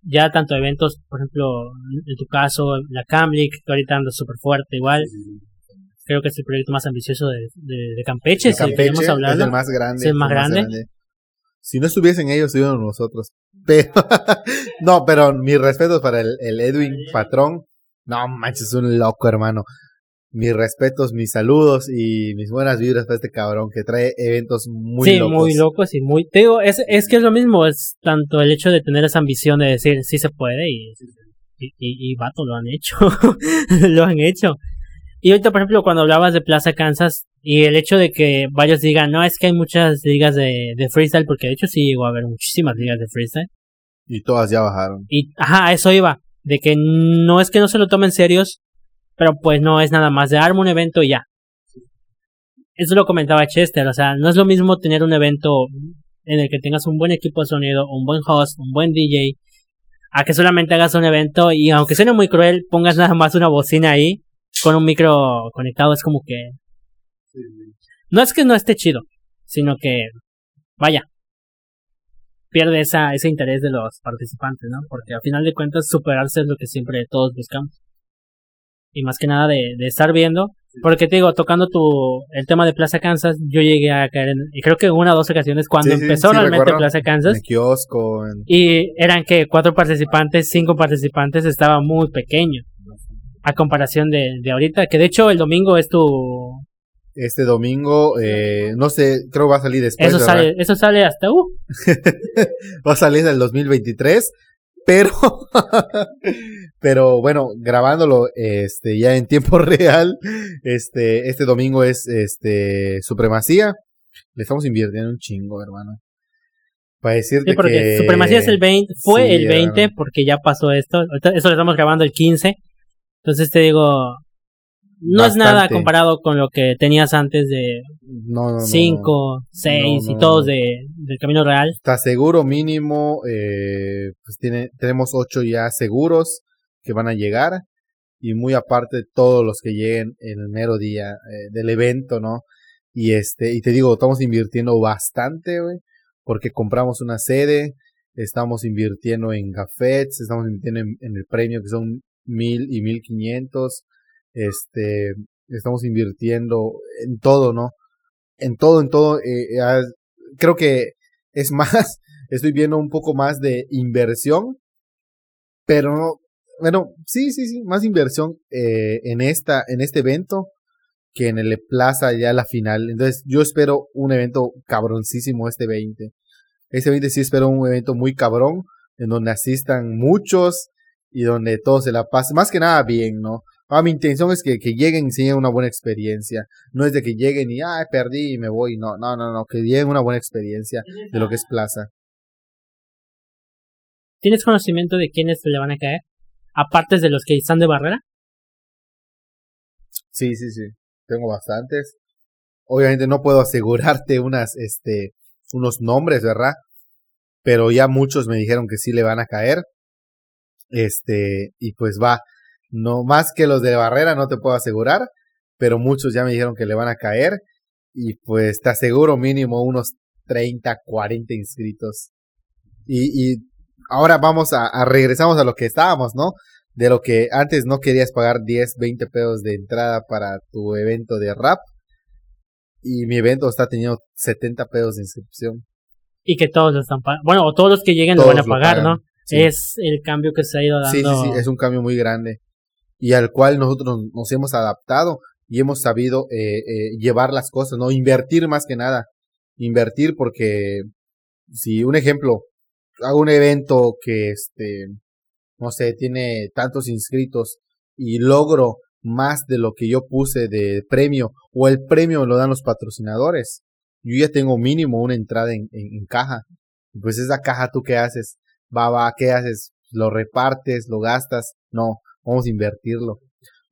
ya tanto eventos por ejemplo en tu caso la Camlic que ahorita anda súper fuerte igual creo que es el proyecto más ambicioso de, de, Campeche, si queremos hablar. Es el más grande. Es el más, grande. Si no estuviesen ellos, estuvieron nosotros. Pero, no, pero mis respetos para el, el, Edwin Patrón. No manches, es un loco, hermano. Mis respetos, mis saludos y mis buenas vibras para este cabrón que trae eventos muy sí, locos. muy locos y muy. Te digo, es, es que es lo mismo, es tanto el hecho de tener esa ambición de decir sí se puede y, y, y, y vato, lo han hecho. lo han hecho. Y ahorita, por ejemplo, cuando hablabas de Plaza Kansas y el hecho de que varios digan, no, es que hay muchas ligas de, de freestyle, porque de hecho sí llegó a haber muchísimas ligas de freestyle. Y todas ya bajaron. Y, ajá, eso iba. De que no es que no se lo tomen serios, pero pues no es nada más de arma un evento y ya. Eso lo comentaba Chester, o sea, no es lo mismo tener un evento en el que tengas un buen equipo de sonido, un buen host, un buen DJ, a que solamente hagas un evento y aunque suene muy cruel, pongas nada más una bocina ahí con un micro conectado es como que... No es que no esté chido, sino que, vaya, pierde esa, ese interés de los participantes, ¿no? Porque al final de cuentas superarse es lo que siempre todos buscamos. Y más que nada de, de estar viendo, porque te digo, tocando tu, el tema de Plaza Kansas, yo llegué a caer en, y creo que una o dos ocasiones cuando empezó realmente Plaza Kansas. En kiosco. Y eran que cuatro participantes, cinco participantes, estaba muy pequeño a comparación de, de ahorita, que de hecho el domingo es tu... Este domingo, eh, no sé, creo que va a salir después. Eso sale, eso sale hasta... Uh. va a salir el 2023, pero... pero bueno, grabándolo este ya en tiempo real, este este domingo es este Supremacía. Le estamos invirtiendo un chingo, hermano. Para decirte sí, porque Supremacía es el 20, fue el 20 porque ya pasó esto. Eso lo estamos grabando el 15 entonces te digo, no es nada comparado con lo que tenías antes de 5, 6 y todos de, del Camino Real. Está seguro mínimo, eh, pues tiene, tenemos 8 ya seguros que van a llegar y muy aparte todos los que lleguen en el mero día eh, del evento, ¿no? Y este, y te digo, estamos invirtiendo bastante, güey, porque compramos una sede, estamos invirtiendo en gafetes, estamos invirtiendo en, el premio que son mil y mil quinientos, este, estamos invirtiendo en todo, ¿no? En todo, en todo, eh, eh, creo que es más, estoy viendo un poco más de inversión, pero bueno, sí, sí, sí, más inversión eh, en esta, en este evento que en el Plaza ya la final. Entonces yo espero un evento cabroncísimo este 20. Este 20 sí espero un evento muy cabrón, en donde asistan muchos y donde todo se la pase, más que nada bien, ¿no? Ah, mi intención es que, que lleguen y tengan una buena experiencia. No es de que lleguen y, ah, perdí y me voy. No, no, no, no. Que lleguen una buena experiencia de lo que es plaza. ¿Tienes conocimiento de quiénes se le van a caer? Aparte de los que están de barrera. Sí, sí, sí. Tengo bastantes. Obviamente no puedo asegurarte unas, este, unos nombres, ¿verdad? Pero ya muchos me dijeron que sí le van a caer. Este, y pues va. No más que los de barrera no te puedo asegurar, pero muchos ya me dijeron que le van a caer. Y pues te aseguro mínimo unos 30, 40 inscritos. Y, y ahora vamos a, a, regresamos a lo que estábamos, ¿no? De lo que antes no querías pagar 10, 20 pesos de entrada para tu evento de rap. Y mi evento está teniendo 70 pesos de inscripción. Y que todos están pagando. Bueno, o todos los que lleguen lo van a pagar, ¿no? Es el cambio que se ha ido dando. Sí, sí, sí, es un cambio muy grande. Y al cual nosotros nos hemos adaptado y hemos sabido eh, eh, llevar las cosas, ¿no? Invertir más que nada. Invertir porque, si un ejemplo, hago un evento que, este, no sé, tiene tantos inscritos y logro más de lo que yo puse de premio o el premio lo dan los patrocinadores. Yo ya tengo mínimo una entrada en, en, caja. Pues esa caja tú qué haces? Va, va, ¿qué haces? ¿Lo repartes? ¿Lo gastas? No, vamos a invertirlo.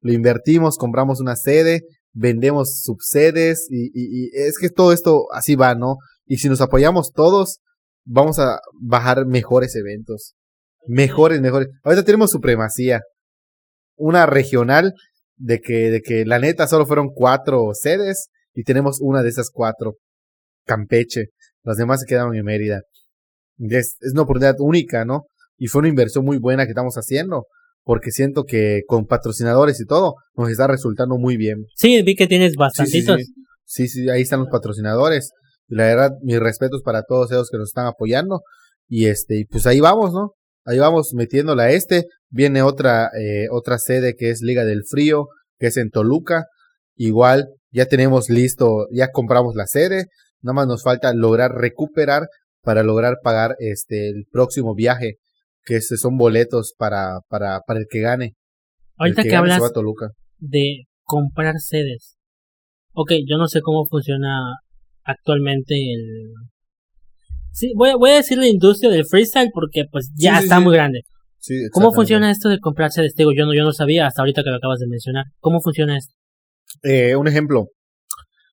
Lo invertimos, compramos una sede, vendemos subsedes y, y, es que todo esto así va, ¿no? Y si nos apoyamos todos, vamos a bajar mejores eventos. Mejores, mejores. Ahorita tenemos supremacía. Una regional de que, de que la neta solo fueron cuatro sedes y tenemos una de esas cuatro. Campeche. Las demás se quedaron en Mérida. Es, es una oportunidad única, ¿no? Y fue una inversión muy buena que estamos haciendo. Porque siento que con patrocinadores y todo nos está resultando muy bien. Sí, vi que tienes bastantitos. Sí, sí, ahí están los patrocinadores. Y la verdad, mis respetos para todos ellos que nos están apoyando. Y este, y pues ahí vamos, ¿no? Ahí vamos metiéndola a este. Viene otra, eh, otra sede que es Liga del Frío, que es en Toluca. Igual, ya tenemos listo, ya compramos la sede. Nada más nos falta lograr recuperar para lograr pagar este el próximo viaje, que son boletos para, para, para el que gane. Ahorita que, hablas de comprar sedes. Ok, yo no sé cómo funciona actualmente el... Sí, voy a, voy a decir la industria del freestyle porque pues ya está muy grande. ¿Cómo funciona esto de comprarse de Yo no, yo no sabía hasta ahorita que lo acabas de mencionar. ¿Cómo funciona esto? Eh, un ejemplo.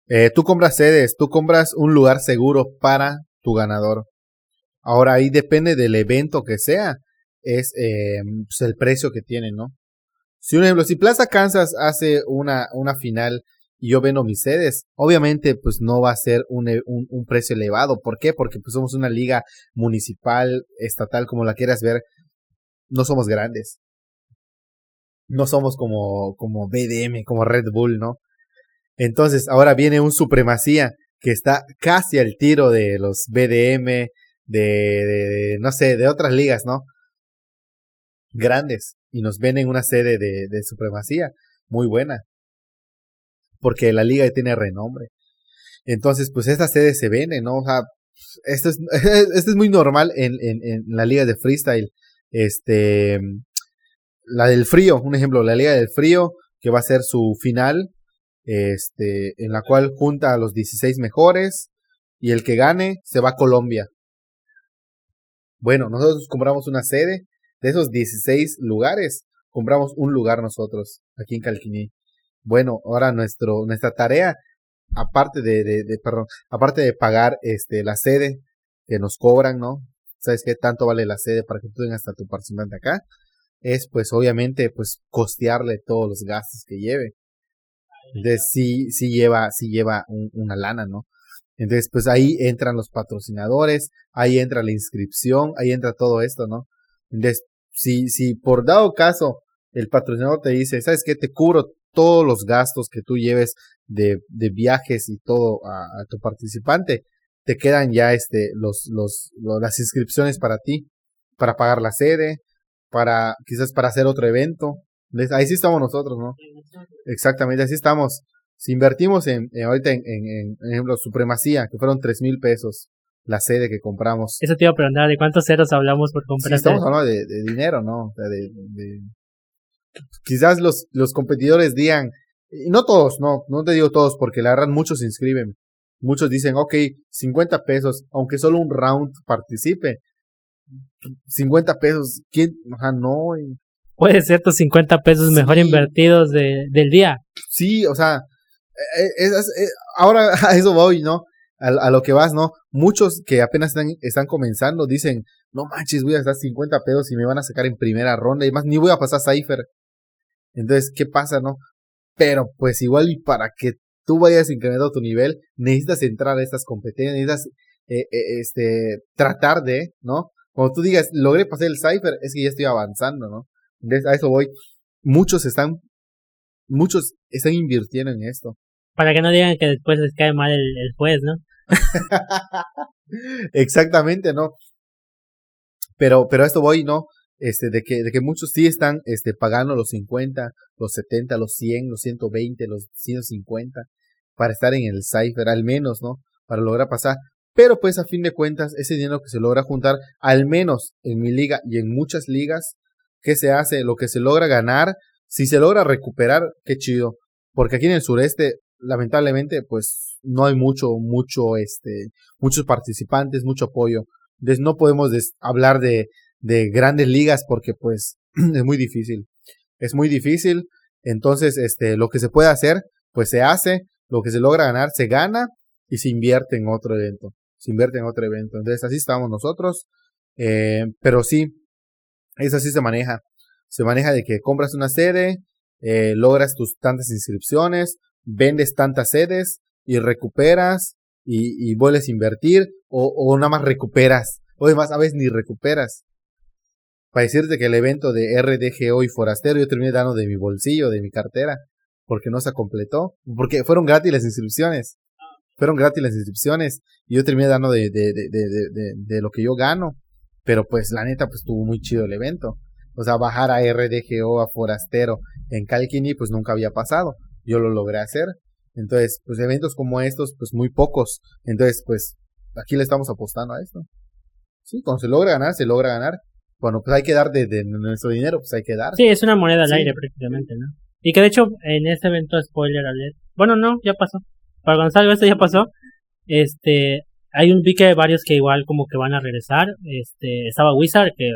Eh, tú compras sedes, tú compras un lugar seguro para tu ganador. Ahora ahí depende del evento que sea, es eh, pues, el precio que tiene, ¿no? Si un ejemplo, si Plaza Kansas hace una, una final y yo vendo mis sedes, obviamente pues no va a ser un, un, un, precio elevado. ¿Por qué? Porque pues somos una liga municipal, estatal, como la quieras ver, no somos grandes. No somos como, como BDM, como Red Bull, ¿no? Entonces, ahora viene un supremacía que está casi al tiro de los BDM, de, no sé, de otras ligas, ¿no? Grandes. Y nos ven en una sede de, supremacía muy buena. Porque la liga tiene renombre. Entonces, pues esta sede se vende, ¿no? O sea, esto es, esto es muy normal en, en, en la liga de freestyle. Este, la del frío, un ejemplo, la Liga del Frío, que va a ser su final, este, en la cual junta a los 16 mejores y el que gane se va a Colombia. Bueno, nosotros compramos una sede de esos 16 lugares, compramos un lugar nosotros aquí en Calquiní. Bueno, ahora nuestro, nuestra tarea, aparte de, de, de, perdón, aparte de pagar este, la sede que nos cobran, ¿no? ¿sabes qué tanto vale la sede para que tú tengas hasta tu participante acá? Es pues obviamente pues costearle todos los gastos que lleve. De sí, sí lleva, sí lleva una lana, ¿no? Entonces, pues ahí entran los patrocinadores, ahí entra la inscripción, ahí entra todo esto, ¿no? Entonces, si, si por dado caso el patrocinador te dice, ¿sabes qué? Te cubro todos los gastos que tú lleves de, de viajes y todo a, tu participante, te quedan ya este, los, los, las inscripciones para ti, para pagar la sede, para, quizás para hacer otro evento. Ahí sí estamos nosotros, ¿no? Exactamente, así estamos. Si invertimos en, ahorita en, en, en, ejemplo, supremacía, que fueron tres mil pesos, la sede que compramos. Eso te iba a preguntar, ¿de cuántos ceros hablamos por comprar? Sí, estamos hablando de, de, dinero, ¿no? de, de, quizás los, los competidores digan, y no todos, no, no te digo todos, porque la verdad muchos se inscriben. Muchos dicen, ok, 50 pesos, aunque solo un round participe. 50 pesos, ¿quién? Ajá, no. Puede ser tus 50 pesos mejor invertidos de, del día. Sí, o sea, eh, eh, eh, ahora a eso voy, ¿no? A, lo que vas, ¿no? Muchos que apenas están, están comenzando dicen, no manches, voy a gastar 50 pesos y me van a sacar en primera ronda y más, ni voy a pasar Cypher. Entonces, ¿qué pasa, no? Pero pues igual y para que tú vayas incrementando tu nivel, necesitas entrar a estas competencias, necesitas este, tratar de, ¿no? Cuando tú digas, logré pasar el Cypher, es que ya estoy avanzando, ¿no? Entonces, a eso voy. Muchos están, muchos están invirtiendo en esto. Para que no digan que después les cae mal el, el juez, ¿no? Exactamente, ¿no? Pero, pero a esto voy, ¿no? Este, de que, de que muchos sí están, este, pagando los 50, los 70, los 100, los 120, los 150, para estar en el cipher, al menos, ¿no? Para lograr pasar. Pero pues a fin de cuentas, ese dinero que se logra juntar, al menos en mi liga y en muchas ligas, ¿qué se hace? Lo que se logra ganar, si se logra recuperar, qué chido. Porque aquí en el sureste, lamentablemente, pues no hay mucho, mucho, este, muchos participantes, mucho apoyo. Entonces no podemos hablar de, de grandes ligas porque pues es muy difícil. Es muy difícil. Entonces, este, lo que se puede hacer, pues se hace. Lo que se logra ganar, se gana y se invierte en otro evento. Se invierte en otro evento. Entonces, así estamos nosotros. Eh, pero sí, es así se maneja. Se maneja de que compras una sede, eh, logras tus tantas inscripciones, vendes tantas sedes y recuperas y, vuelves a invertir o, o nada más recuperas. O además a veces ni recuperas. Para decirte que el evento de RDGO y Forastero yo terminé dando de mi bolsillo, de mi cartera, porque no se completó. Porque fueron gratis las inscripciones. Fueron gratis las inscripciones y yo terminé dando de, de, de, de, de lo que yo gano. Pero pues la neta, pues estuvo muy chido el evento. O sea, bajar a RDGO, a Forastero en Calquini, pues nunca había pasado. Yo lo logré hacer. Entonces, pues eventos como estos, pues muy pocos. Entonces, pues aquí le estamos apostando a esto. Sí, cuando se logra ganar, se logra ganar. Bueno, pues hay que dar de, nuestro dinero, pues hay que dar. Sí, es una moneda al aire prácticamente, ¿no? Y que de hecho, en este evento, spoiler alert. Bueno, no, ya pasó. Para salga esto ya pasó. Este, hay un pique de varios que igual como que van a regresar. Este, estaba Wizard, que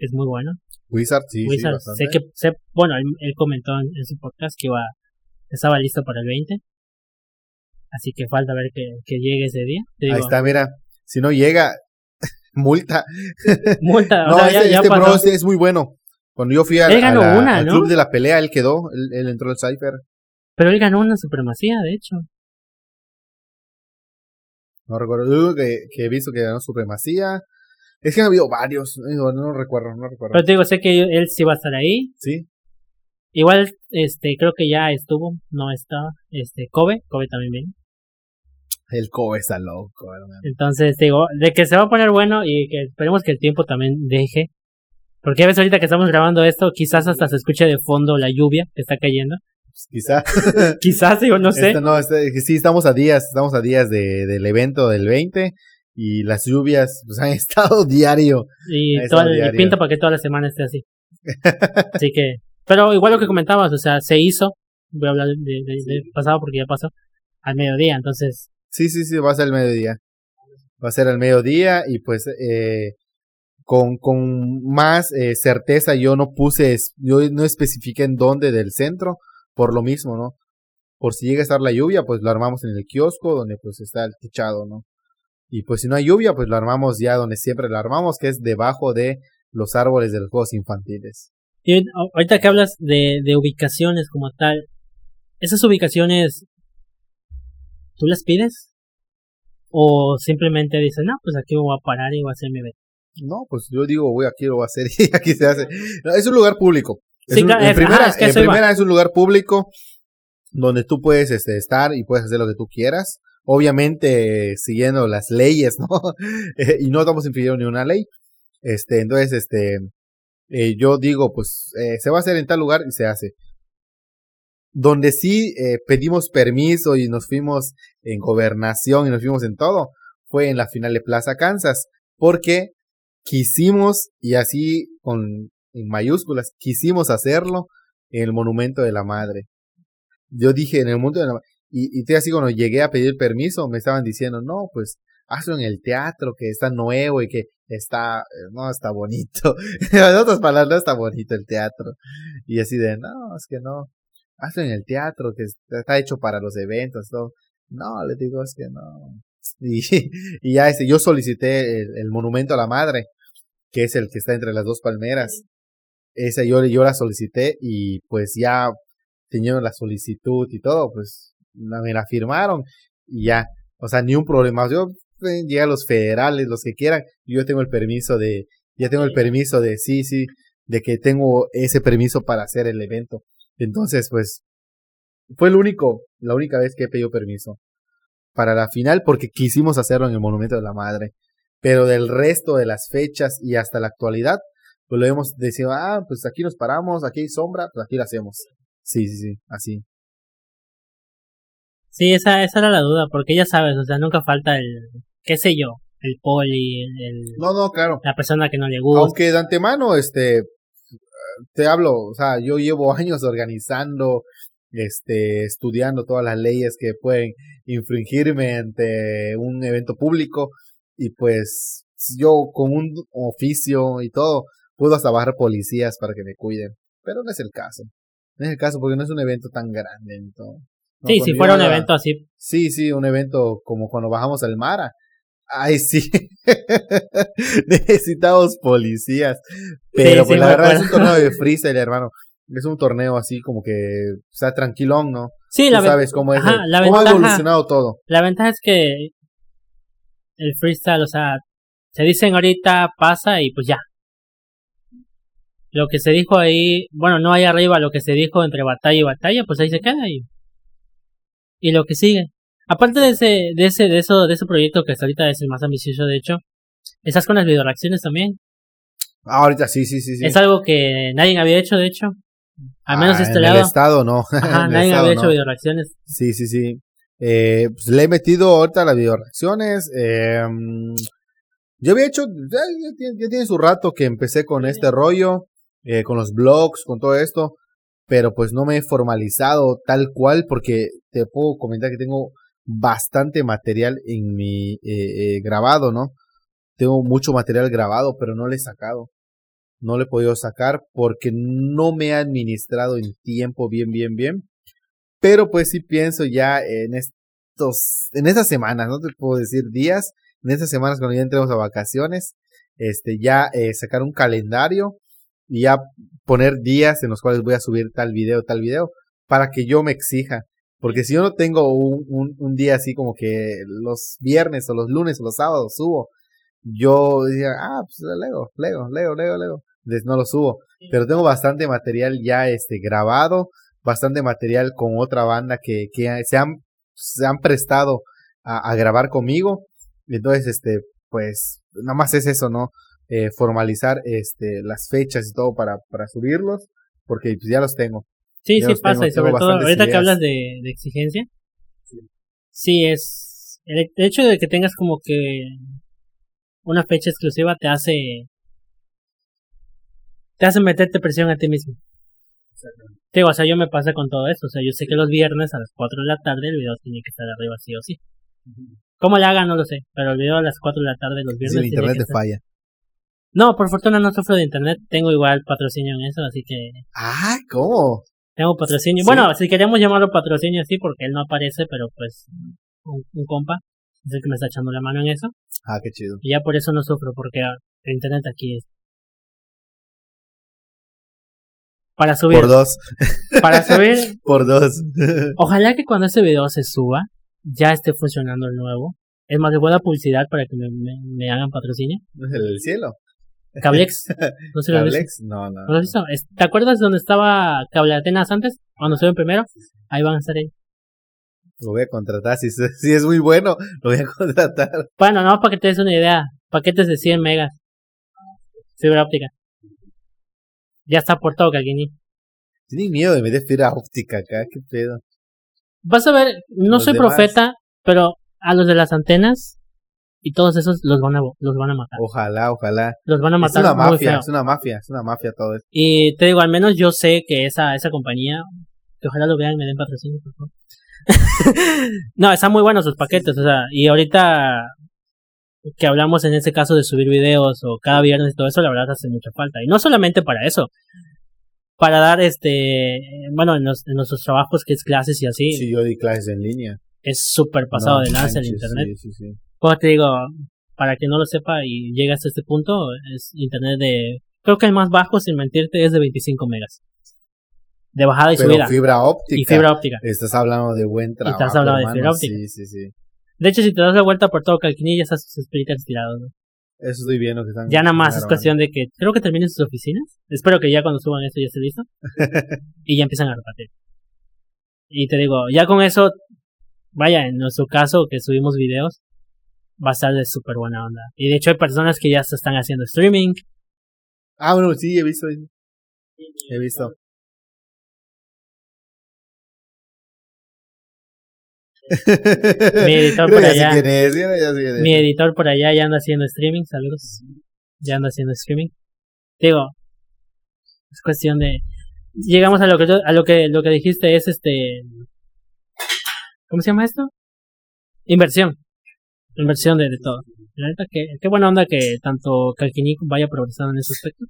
es muy bueno. Wizard, sí, Wizard, sé que, sé, bueno, él, comentó en, su podcast que iba, estaba listo para el 20. Así que falta ver que, que llegue ese día. Ahí está, mira. Si no llega, multa. Multa. no, este, este bro es muy bueno. Cuando yo fui al club de la pelea, él quedó, él, entró al Cypher. Pero él ganó una supremacía, de hecho. No recuerdo, que, que he visto que ganó supremacía. Es que han habido varios, no, no recuerdo, no recuerdo. Pero te digo, sé que él sí va a estar ahí. Sí. Igual, este, creo que ya estuvo, no está, este, Kobe, Kobe también viene. El Kobe está loco, hermano. Entonces, digo, de que se va a poner bueno y que esperemos que el tiempo también deje. Porque a veces ahorita que estamos grabando esto, quizás hasta se escuche de fondo la lluvia que está cayendo. Pues quizás. quizás, digo, no sé. no, este, sí, estamos a días, estamos a días de, del evento del 20 y las lluvias pues, han estado diario. Y, pinta para que toda la semana esté así. así que, pero igual lo que comentabas, o sea, se hizo, voy a hablar de, de, pasado porque ya pasó, al mediodía, entonces. Sí, sí, sí, va a ser el mediodía. Va a ser al mediodía y pues eh, con, con más eh, certeza yo no puse, yo no especifiqué en dónde del centro, por lo mismo, ¿no? Por si llega a estar la lluvia, pues lo armamos en el kiosco donde pues está el techado, ¿no? Y pues si no hay lluvia, pues lo armamos ya donde siempre lo armamos, que es debajo de los árboles de los juegos infantiles. Y ahorita que hablas de, de ubicaciones como tal, esas ubicaciones ¿tú las pides? ¿O simplemente dices, no, pues aquí voy a parar y voy a hacer mi? No, pues yo digo, voy aquí lo voy a hacer y aquí se hace. No, es un lugar público. Es Sí, un- claro, en es- primera, ajá, es que en eso iba. primera es un lugar público donde tú puedes este, estar y puedes hacer lo que tú quieras. Obviamente siguiendo las leyes, ¿no? Eh, y no estamos infringiendo ni una ley. Este, entonces, este, eh, yo digo, pues, eh, se va a hacer en tal lugar y se hace. Donde sí pedimos permiso y nos fuimos en gobernación y nos fuimos en todo, fue en la final de Plaza Kansas, porque quisimos, y así con en mayúsculas, quisimos hacerlo en el Monumento de la Madre. Yo dije en el Monumento de la Madre, y, y te así cuando llegué a pedir permiso, me estaban diciendo, no, pues hazlo en el teatro, que está nuevo y que está, eh, no, está bonito. en otras palabras, no está bonito el teatro. Y así de, no, es que no, hazlo en el teatro, que está hecho para los eventos, todo. No, le digo, es que no. Y, y ya este, yo solicité el, el monumento a la madre, que es el que está entre las dos palmeras. Esa yo, yo la solicité y pues ya tenían la solicitud y todo, pues me la firmaron y ya, o sea, ni un problema. Yo eh, llegué a los federales, los que quieran, yo tengo el permiso de, ya tengo el permiso de, sí, sí, de que tengo ese permiso para hacer el evento. Entonces, pues, fue el único, la única vez que he pedido permiso para la final porque quisimos hacerlo en el Monumento de la Madre. Pero del resto de las fechas y hasta la actualidad, pues lo hemos decidido, ah, pues aquí nos paramos, aquí hay sombra, pues aquí lo hacemos. Sí, sí, sí, así. Sí, esa, esa era la duda, porque ya sabes, o sea, nunca falta el, qué sé yo, el poli, el, el- No, no, claro. la persona que no le gusta. Aunque de antemano, este, te hablo, o sea, yo llevo años organizando, este, estudiando todas las leyes que pueden infringirme ante un evento público y pues yo con un oficio y todo puedo hasta bajar policías para que me cuiden, pero no es el caso. No es el caso porque no es un evento tan grande todo. No, sí, si fuera un evento así, Sí, sí, un evento como cuando bajamos al Mara. Ay, sí. Necesitamos policías. Pero Sí, pues sí, la verdad es un torneo de freestyle, hermano. Es un torneo así como que, o sea, tranquilón, ¿no? sí, Tú la, sabes cómo es, ajá, el- la cómo ha ventaja- evolucionado todo. la ventaja es que el freestyle, o sea, se dicen ahorita pasa y pues ya. Lo que se dijo ahí, bueno, no ahí arriba, lo que se dijo entre batalla y batalla, pues ahí se queda y, y lo que sigue. Aparte de ese, de ese, de eso, de ese proyecto que hasta ahorita es el más ambicioso de hecho, estás con las videoreacciones también. Ah, ahorita sí, sí, sí. sí. Es algo que nadie había hecho, de hecho. Al menos Ah, este en lado. el estado no. Ajá, En el nadie estado, había no. hecho videoreacciones. Sí, sí, sí. Eh, pues le he metido ahorita las videoreacciones. Eh, yo había hecho, ya, ya tiene, ya tiene su rato que empecé con este rollo, eh, con los blogs, con todo esto, pero pues no me he formalizado tal cual porque te puedo comentar que tengo bastante material en mi eh, eh, grabado, ¿no? Tengo mucho material grabado, pero no le he sacado. No le he podido sacar porque no me he administrado en tiempo bien, bien, bien. Pero pues sí pienso ya en estos, en estas semanas, no te puedo decir días, en estas semanas cuando ya entremos a vacaciones, este, ya eh, sacar un calendario y ya poner días en los cuales voy a subir tal video, tal video, para que yo me exija. Porque si yo no tengo un, un, un día así como que los viernes o los lunes o los sábados subo, yo decía, ah, pues leo, leo, leo, leo, leo. Entonces no lo subo. Pero tengo bastante material ya este grabado, bastante material con otra banda que, que se han, se han prestado a, a grabar conmigo. Entonces, este, pues, nada más es eso, ¿no? Eh, formalizar este las fechas y todo para, para subirlos, porque pues, ya los tengo. Sí, Ya sí pasa, tengo, y sobre todo, ahorita que hablas de, de exigencia, sí es, el hecho de que tengas como que una fecha exclusiva te hace, te hace meterte presión a ti mismo. Digo, o sea, yo me pasa con todo esto, o sea, yo sé que los viernes a las 4 de la tarde el video tiene que estar arriba sí o sí. ¿Cómo le haga? No lo sé, pero el video a las 4 de la tarde los viernes el internet te falla. No, por fortuna no sufro de internet, tengo igual patrocinio en eso, así que Ah, ¿cómo? tengo patrocinio. Sí. Bueno, si queremos llamarlo patrocinio, sí, porque él no aparece, pero pues un, un compa es el que me está echando la mano en eso. Ah, qué chido. Y ya por eso no sufro, porque ah, el internet aquí es. Para subir, Por dos, para subir, por dos. ojalá que cuando ese video se suba, ya esté funcionando el nuevo. Es más, de buena publicidad para que me, me, me hagan patrocinio. ¿No es el cielo? Cablex. No sé. ¿Cablex? No, no. ¿No has visto? ¿Te acuerdas donde estaba Cable Atenas antes? Cuando estuvieron primero. Ahí van a estar ahí. Lo voy a contratar. Si, es- si es muy bueno, lo voy a contratar. Bueno, no, para que te des una idea. Paquetes de 100 megas. Fibra óptica. Ya está por todo, Calquini. Tienen miedo de meter fibra óptica acá. ¿Qué pedo? Vas a ver, no Los soy demás. profeta, pero a los de las antenas y todos esos los van a, los van a matar. Ojalá, ojalá. Los van a Es matar una muy mafia, feo. es una mafia, es una mafia todo esto. Y te digo, al menos yo sé que esa, esa compañía, que ojalá lo vean y me den patrocinio, por favor. no, están muy buenos sus paquetes, o sea, y ahorita que hablamos en ese caso de subir videos o cada viernes y todo eso, la verdad hace mucha falta. Y no solamente para eso, para dar este, bueno, en, los- en nuestros trabajos que es clases y así, Sí, yo di clases en línea. Es súper pasado No de lanza el internet. Sí, sí, sí. Pues te digo, para que no lo sepa y llegue hasta este punto, es internet de, creo que el más bajo, sin mentirte, es de 25 megas. De bajada y Pero subida. fibra óptica. Y fibra óptica. Estás hablando de buen trabajo. estás hablando de fibra óptica. Sí, sí, sí. De hecho, si te das la vuelta por todo Calquini, ya estás sus espíritus tirados. ¿no? Eso estoy viendo que están. Ya nada más es cuestión de que, creo que terminen sus oficinas. Espero que ya cuando suban esto ya esté listo. y ya empiezan a repartir. Y te digo, ya con eso, vaya, en nuestro caso que subimos videos, va a estar de súper buena onda. Y de hecho hay personas que ya se están haciendo streaming. Ah, bueno, sí, he visto. He visto. Mi editor por allá. ya-. Mi editor por allá ya anda haciendo streaming, saludos. Ya anda haciendo streaming. Digo, es cuestión de llegamos a lo que a lo que lo que dijiste es este ¿Cómo se llama esto? Inversión. Inversión de, de todo. La neta que qué buena onda que tanto Calquini vaya progresando en ese aspecto.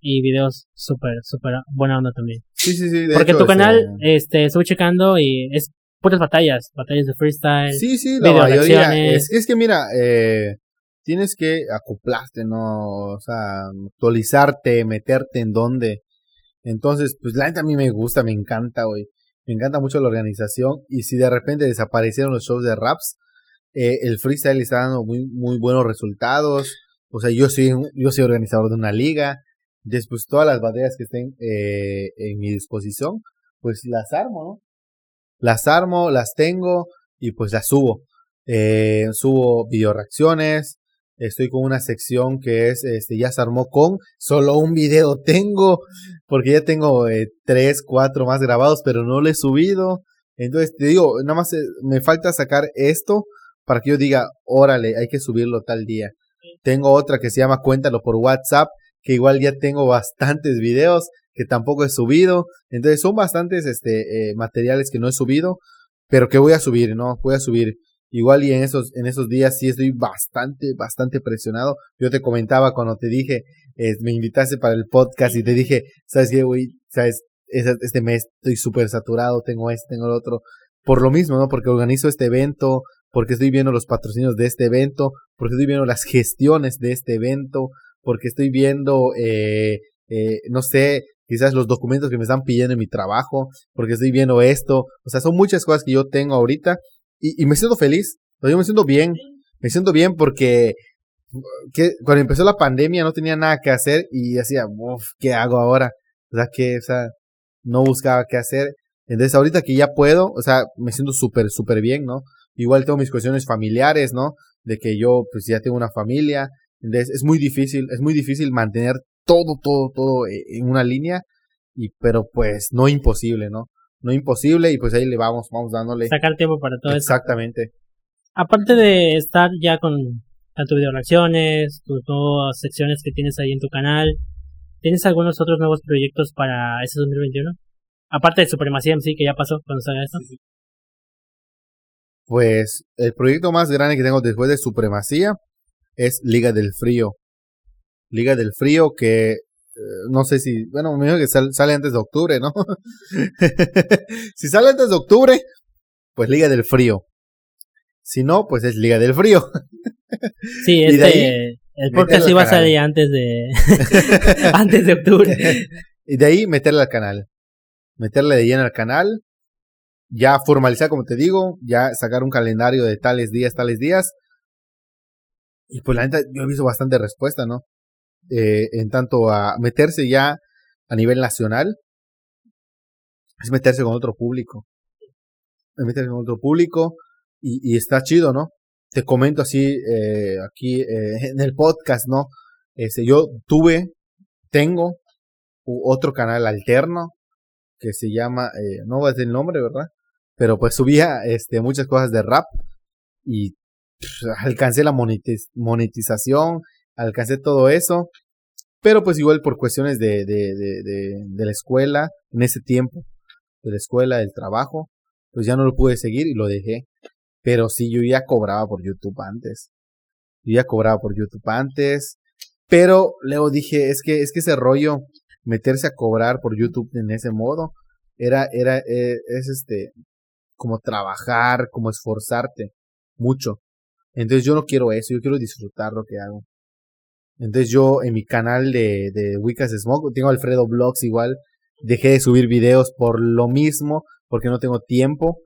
Y videos súper súper buena onda también. Sí, sí, sí. de Porque hecho, tu este, canal este estuve checando y es puras batallas, batallas de freestyle. Sí, sí, la mayoría. Es, es que mira, eh, tienes que acoplarte, ¿no? O sea, actualizarte, meterte en donde. Entonces, pues la neta a mí me gusta, me encanta, güey. Me encanta mucho la organización. Y si de repente desaparecieron los shows de raps, eh, el freestyle está dando muy, muy buenos resultados. O sea, yo soy, yo soy organizador de una liga. Después todas las batallas que estén eh, en mi disposición, pues las armo, ¿no? Las armo, las tengo y pues las subo. Eh, subo video reacciones. Estoy con una sección que es, este, ya se armó con, solo un video tengo, porque ya tengo eh, tres, cuatro más grabados, pero no lo he subido. Entonces te digo, nada más eh, me falta sacar esto para que yo diga, órale, hay que subirlo tal día. Tengo otra que se llama Cuéntalo por WhatsApp, que igual ya tengo bastantes videos que tampoco he subido. Entonces son bastantes este, eh, materiales que no he subido, pero que voy a subir, ¿no? Voy a subir. Igual y en esos, en esos días sí estoy bastante, bastante presionado. Yo te comentaba cuando te dije, eh, me invitaste para el podcast y te dije, ¿sabes qué, güey? ¿Sabes? Este mes estoy súper saturado, tengo este, tengo el otro. Por lo mismo, ¿no? Porque organizo este evento, porque estoy viendo los patrocinios de este evento, porque estoy viendo las gestiones de este evento, porque estoy viendo, eh, eh, no sé, quizás los documentos que me están pidiendo en mi trabajo, porque estoy viendo esto. O sea, son muchas cosas que yo tengo ahorita y, y me siento feliz. Yo me siento bien. Me siento bien porque que, cuando empezó la pandemia no tenía nada que hacer y decía, uff, ¿qué hago ahora? O sea, que, o sea, no buscaba qué hacer. Entonces, ahorita que ya puedo, o sea, me siento súper, súper bien, ¿no? Igual tengo mis cuestiones familiares, ¿no? De que yo, pues, ya tengo una familia. Entonces, es muy difícil, es muy difícil mantener todo, todo, todo eh, en una línea. Y, pero, pues, no imposible, ¿no? No imposible y pues ahí le vamos, vamos dándole. Sacar tiempo para todo eso. Exactamente. Aparte de estar ya con tanto video reacciones, tus nuevas secciones que tienes ahí en tu canal, ¿tienes algunos otros nuevos proyectos para ese 2021? Aparte de Supremacía MC que ya pasó cuando salga esto. Pues el proyecto más grande que tengo después de Supremacía es Liga del Frío. Liga del Frío que no sé si, bueno, me imagino que sal- sale antes de octubre, ¿no? si sale antes de octubre, pues Liga del Frío. Si no, pues es Liga del Frío. Sí, este, ahí, el podcast iba a salir antes de, antes de octubre. y de ahí meterle al canal. Meterle de lleno al canal. ya formalizar, como te digo, ya sacar un calendario de tales días, tales días. Y pues la neta, yo he visto bastante respuesta, ¿no? Eh, en tanto a meterse ya a nivel nacional, es meterse con otro público. Es meterse con otro público y, está chido, ¿no? Te comento así eh, aquí eh, en el podcast, ¿no? Este, yo tuve, tengo otro canal alterno que se llama, eh, no va a decir el nombre, ¿verdad? Pero pues subía este, muchas cosas de rap y alcancé la monetización, alcancé todo eso, pero pues igual por cuestiones de, de, de, la escuela, en ese tiempo, de la escuela, del trabajo, pues ya no lo pude seguir y lo dejé. Pero sí, yo ya cobraba por YouTube antes. Yo ya cobraba por YouTube antes. Pero luego dije, es que, es que ese rollo, meterse a cobrar por YouTube en ese modo, era, era, eh, es este, como trabajar, como esforzarte mucho. Entonces yo no quiero eso, yo quiero disfrutar lo que hago. Entonces yo en mi canal de, de Wicas Smoke, tengo Alfredo Blogs igual, dejé de subir videos por lo mismo, porque no tengo tiempo.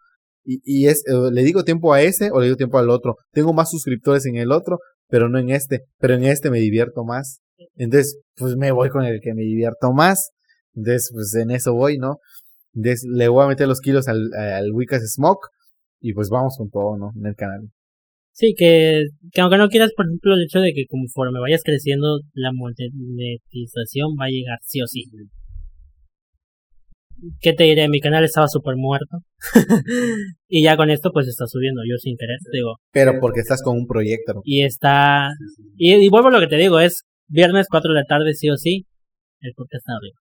Y, y es, eh, le digo tiempo a ese o le digo tiempo al otro. Tengo más suscriptores en el otro, pero no en este. Pero en este me divierto más. Entonces, pues me voy con el que me divierto más. Entonces, pues en eso voy, ¿no? Entonces, le voy a meter los kilos al, al Wicas Smoke. Y pues vamos con todo, ¿no? En el canal. Sí, que, que aunque no quieras, por ejemplo, el hecho de que conforme vayas creciendo, la monetización va a llegar sí o sí. ¿Qué te diré? Mi canal estaba súper muerto. y ya con esto pues está subiendo, yo sin querer, digo. Pero porque estás con un proyecto. Y está... Y, y, vuelvo a lo que te digo, es viernes 4 de la tarde sí o sí, el podcast está arriba.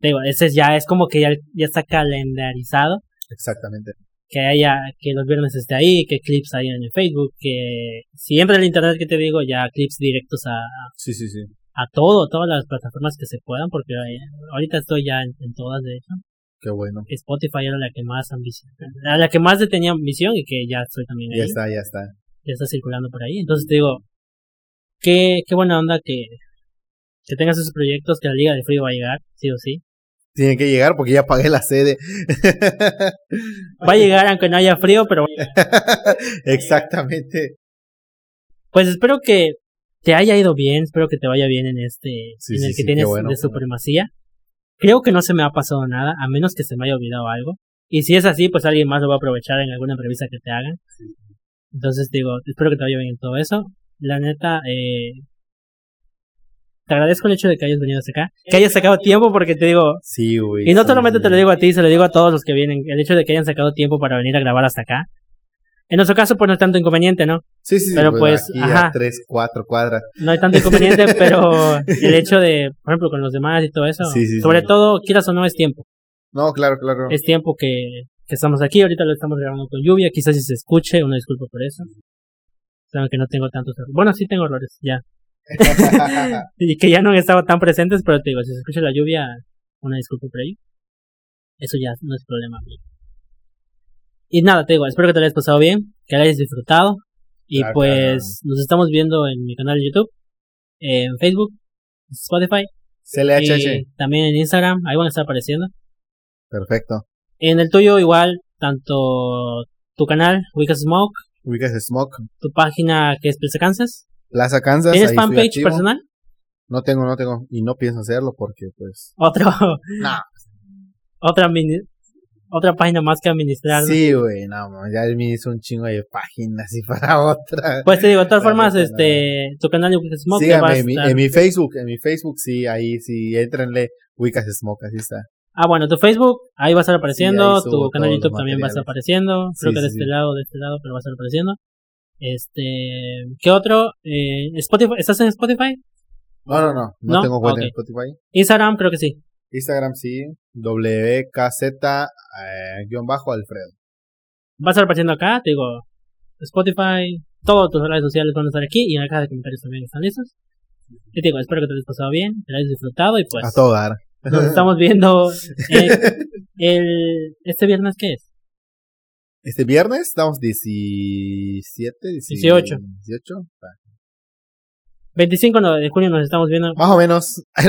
Digo, ese ya es como que ya, ya está calendarizado. Exactamente que haya, que los viernes esté ahí, que clips haya en el Facebook, que siempre el internet que te digo, ya clips directos a, sí, sí, sí. a todo, todas las plataformas que se puedan, porque ahorita estoy ya en, todas de hecho. Qué bueno. Spotify era la que más ambición, la que más tenía ambición y que ya estoy también ahí. Ya está, ya está. Ya está circulando por ahí. Entonces te digo, qué, qué buena onda que, que tengas esos proyectos, que la Liga de Frío va a llegar, sí o sí tiene que llegar porque ya pagué la sede. Va a llegar aunque no haya frío, pero... Exactamente. Pues espero que te haya ido bien, espero que te vaya bien en este, en el que tienes de supremacía. Creo que no se me ha pasado nada, a menos que se me haya olvidado algo. Y si es así, pues alguien más lo va a aprovechar en alguna entrevista que te hagan. Entonces digo, espero que te vaya bien en todo eso. La neta, eh, te agradezco el hecho de que hayas venido hasta acá, que hayas sacado tiempo porque te digo... Sí, güey. Y no solamente te lo digo a ti, se lo digo a todos los que vienen, el hecho de que hayan sacado tiempo para venir a grabar hasta acá. En nuestro caso, pues no es tanto inconveniente, ¿no? Sí, sí, pero pues, aquí ajá. A tres, cuatro cuadras. No hay tanto inconveniente, pero el hecho de, por ejemplo, con los demás y todo eso, sí, sobre todo, quieras o no, es tiempo. No, claro, claro. Es tiempo que, que estamos aquí, ahorita lo estamos grabando con lluvia, quizás si se escuche, una disculpa por eso. Saben que no tengo tantos errores. Bueno, sí tengo errores, ya. y que ya no han estado tan presentes, pero te digo, si se escucha la lluvia, una disculpa por ahí. Eso ya no es problema Y nada, te digo, espero que te hayas pasado bien, que hayas disfrutado. Y pues nos estamos viendo en mi canal de YouTube, en Facebook, Spotify. CLHH. También en Instagram, ahí van a estar apareciendo. Perfecto. En el tuyo igual, tanto tu canal, Wicas Smoke. Smoke. Tu página que es Kansas. Plaza Kansas. ¿Tienes fanpage personal? No tengo, no tengo. Y no pienso hacerlo porque, pues. Otro. No. Otra mini, otra página más que administrar. Sí, güey, no, ya me hizo un chingo de páginas y para otra. Pues te digo, de todas formas, este, tu canal de Smoke. Síganme en, mi, en mi Facebook, en mi Facebook, sí, ahí sí, entrenle Wicas Smoke, así está. Ah, bueno, tu Facebook, ahí va a estar apareciendo, tu canal de YouTube también va a estar apareciendo, creo que de este lado, de este lado, pero va a estar apareciendo. Este, ¿qué otro? Eh, Spotify, ¿estás en Spotify? No, no, no, no, tengo cuenta en Spotify. Instagram, creo que sí. Instagram sí, WKZ eh, guion bajo Alfredo. Va a estar apareciendo acá, te digo, Spotify, todas tus redes sociales van a estar aquí y en la caja de comentarios también están listos. Y te digo, espero que te hayas pasado bien, que te hayas disfrutado y pues. A todo dar. Nos estamos viendo el, este viernes, ¿qué es? Este viernes estamos 17, 18. 18. 25 de junio nos estamos viendo. Más o menos. Ahí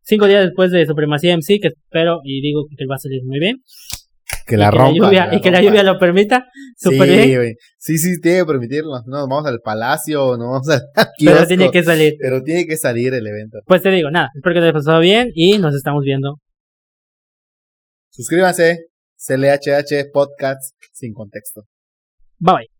Cinco días después de Supremacía MC, que espero y digo que va a salir muy bien. Que la y que rompa. la lluvia, la y que la lluvia lo permita, Sí, bien. Sí, sí, tiene que permitirlo. No, nos vamos al palacio, no vamos al pero tiene que salir. pero tiene que salir el evento. Pues te digo, nada, espero que te haya pasado bien y nos estamos viendo. Suscríbanse, CLHH Podcast sin contexto. Bye bye.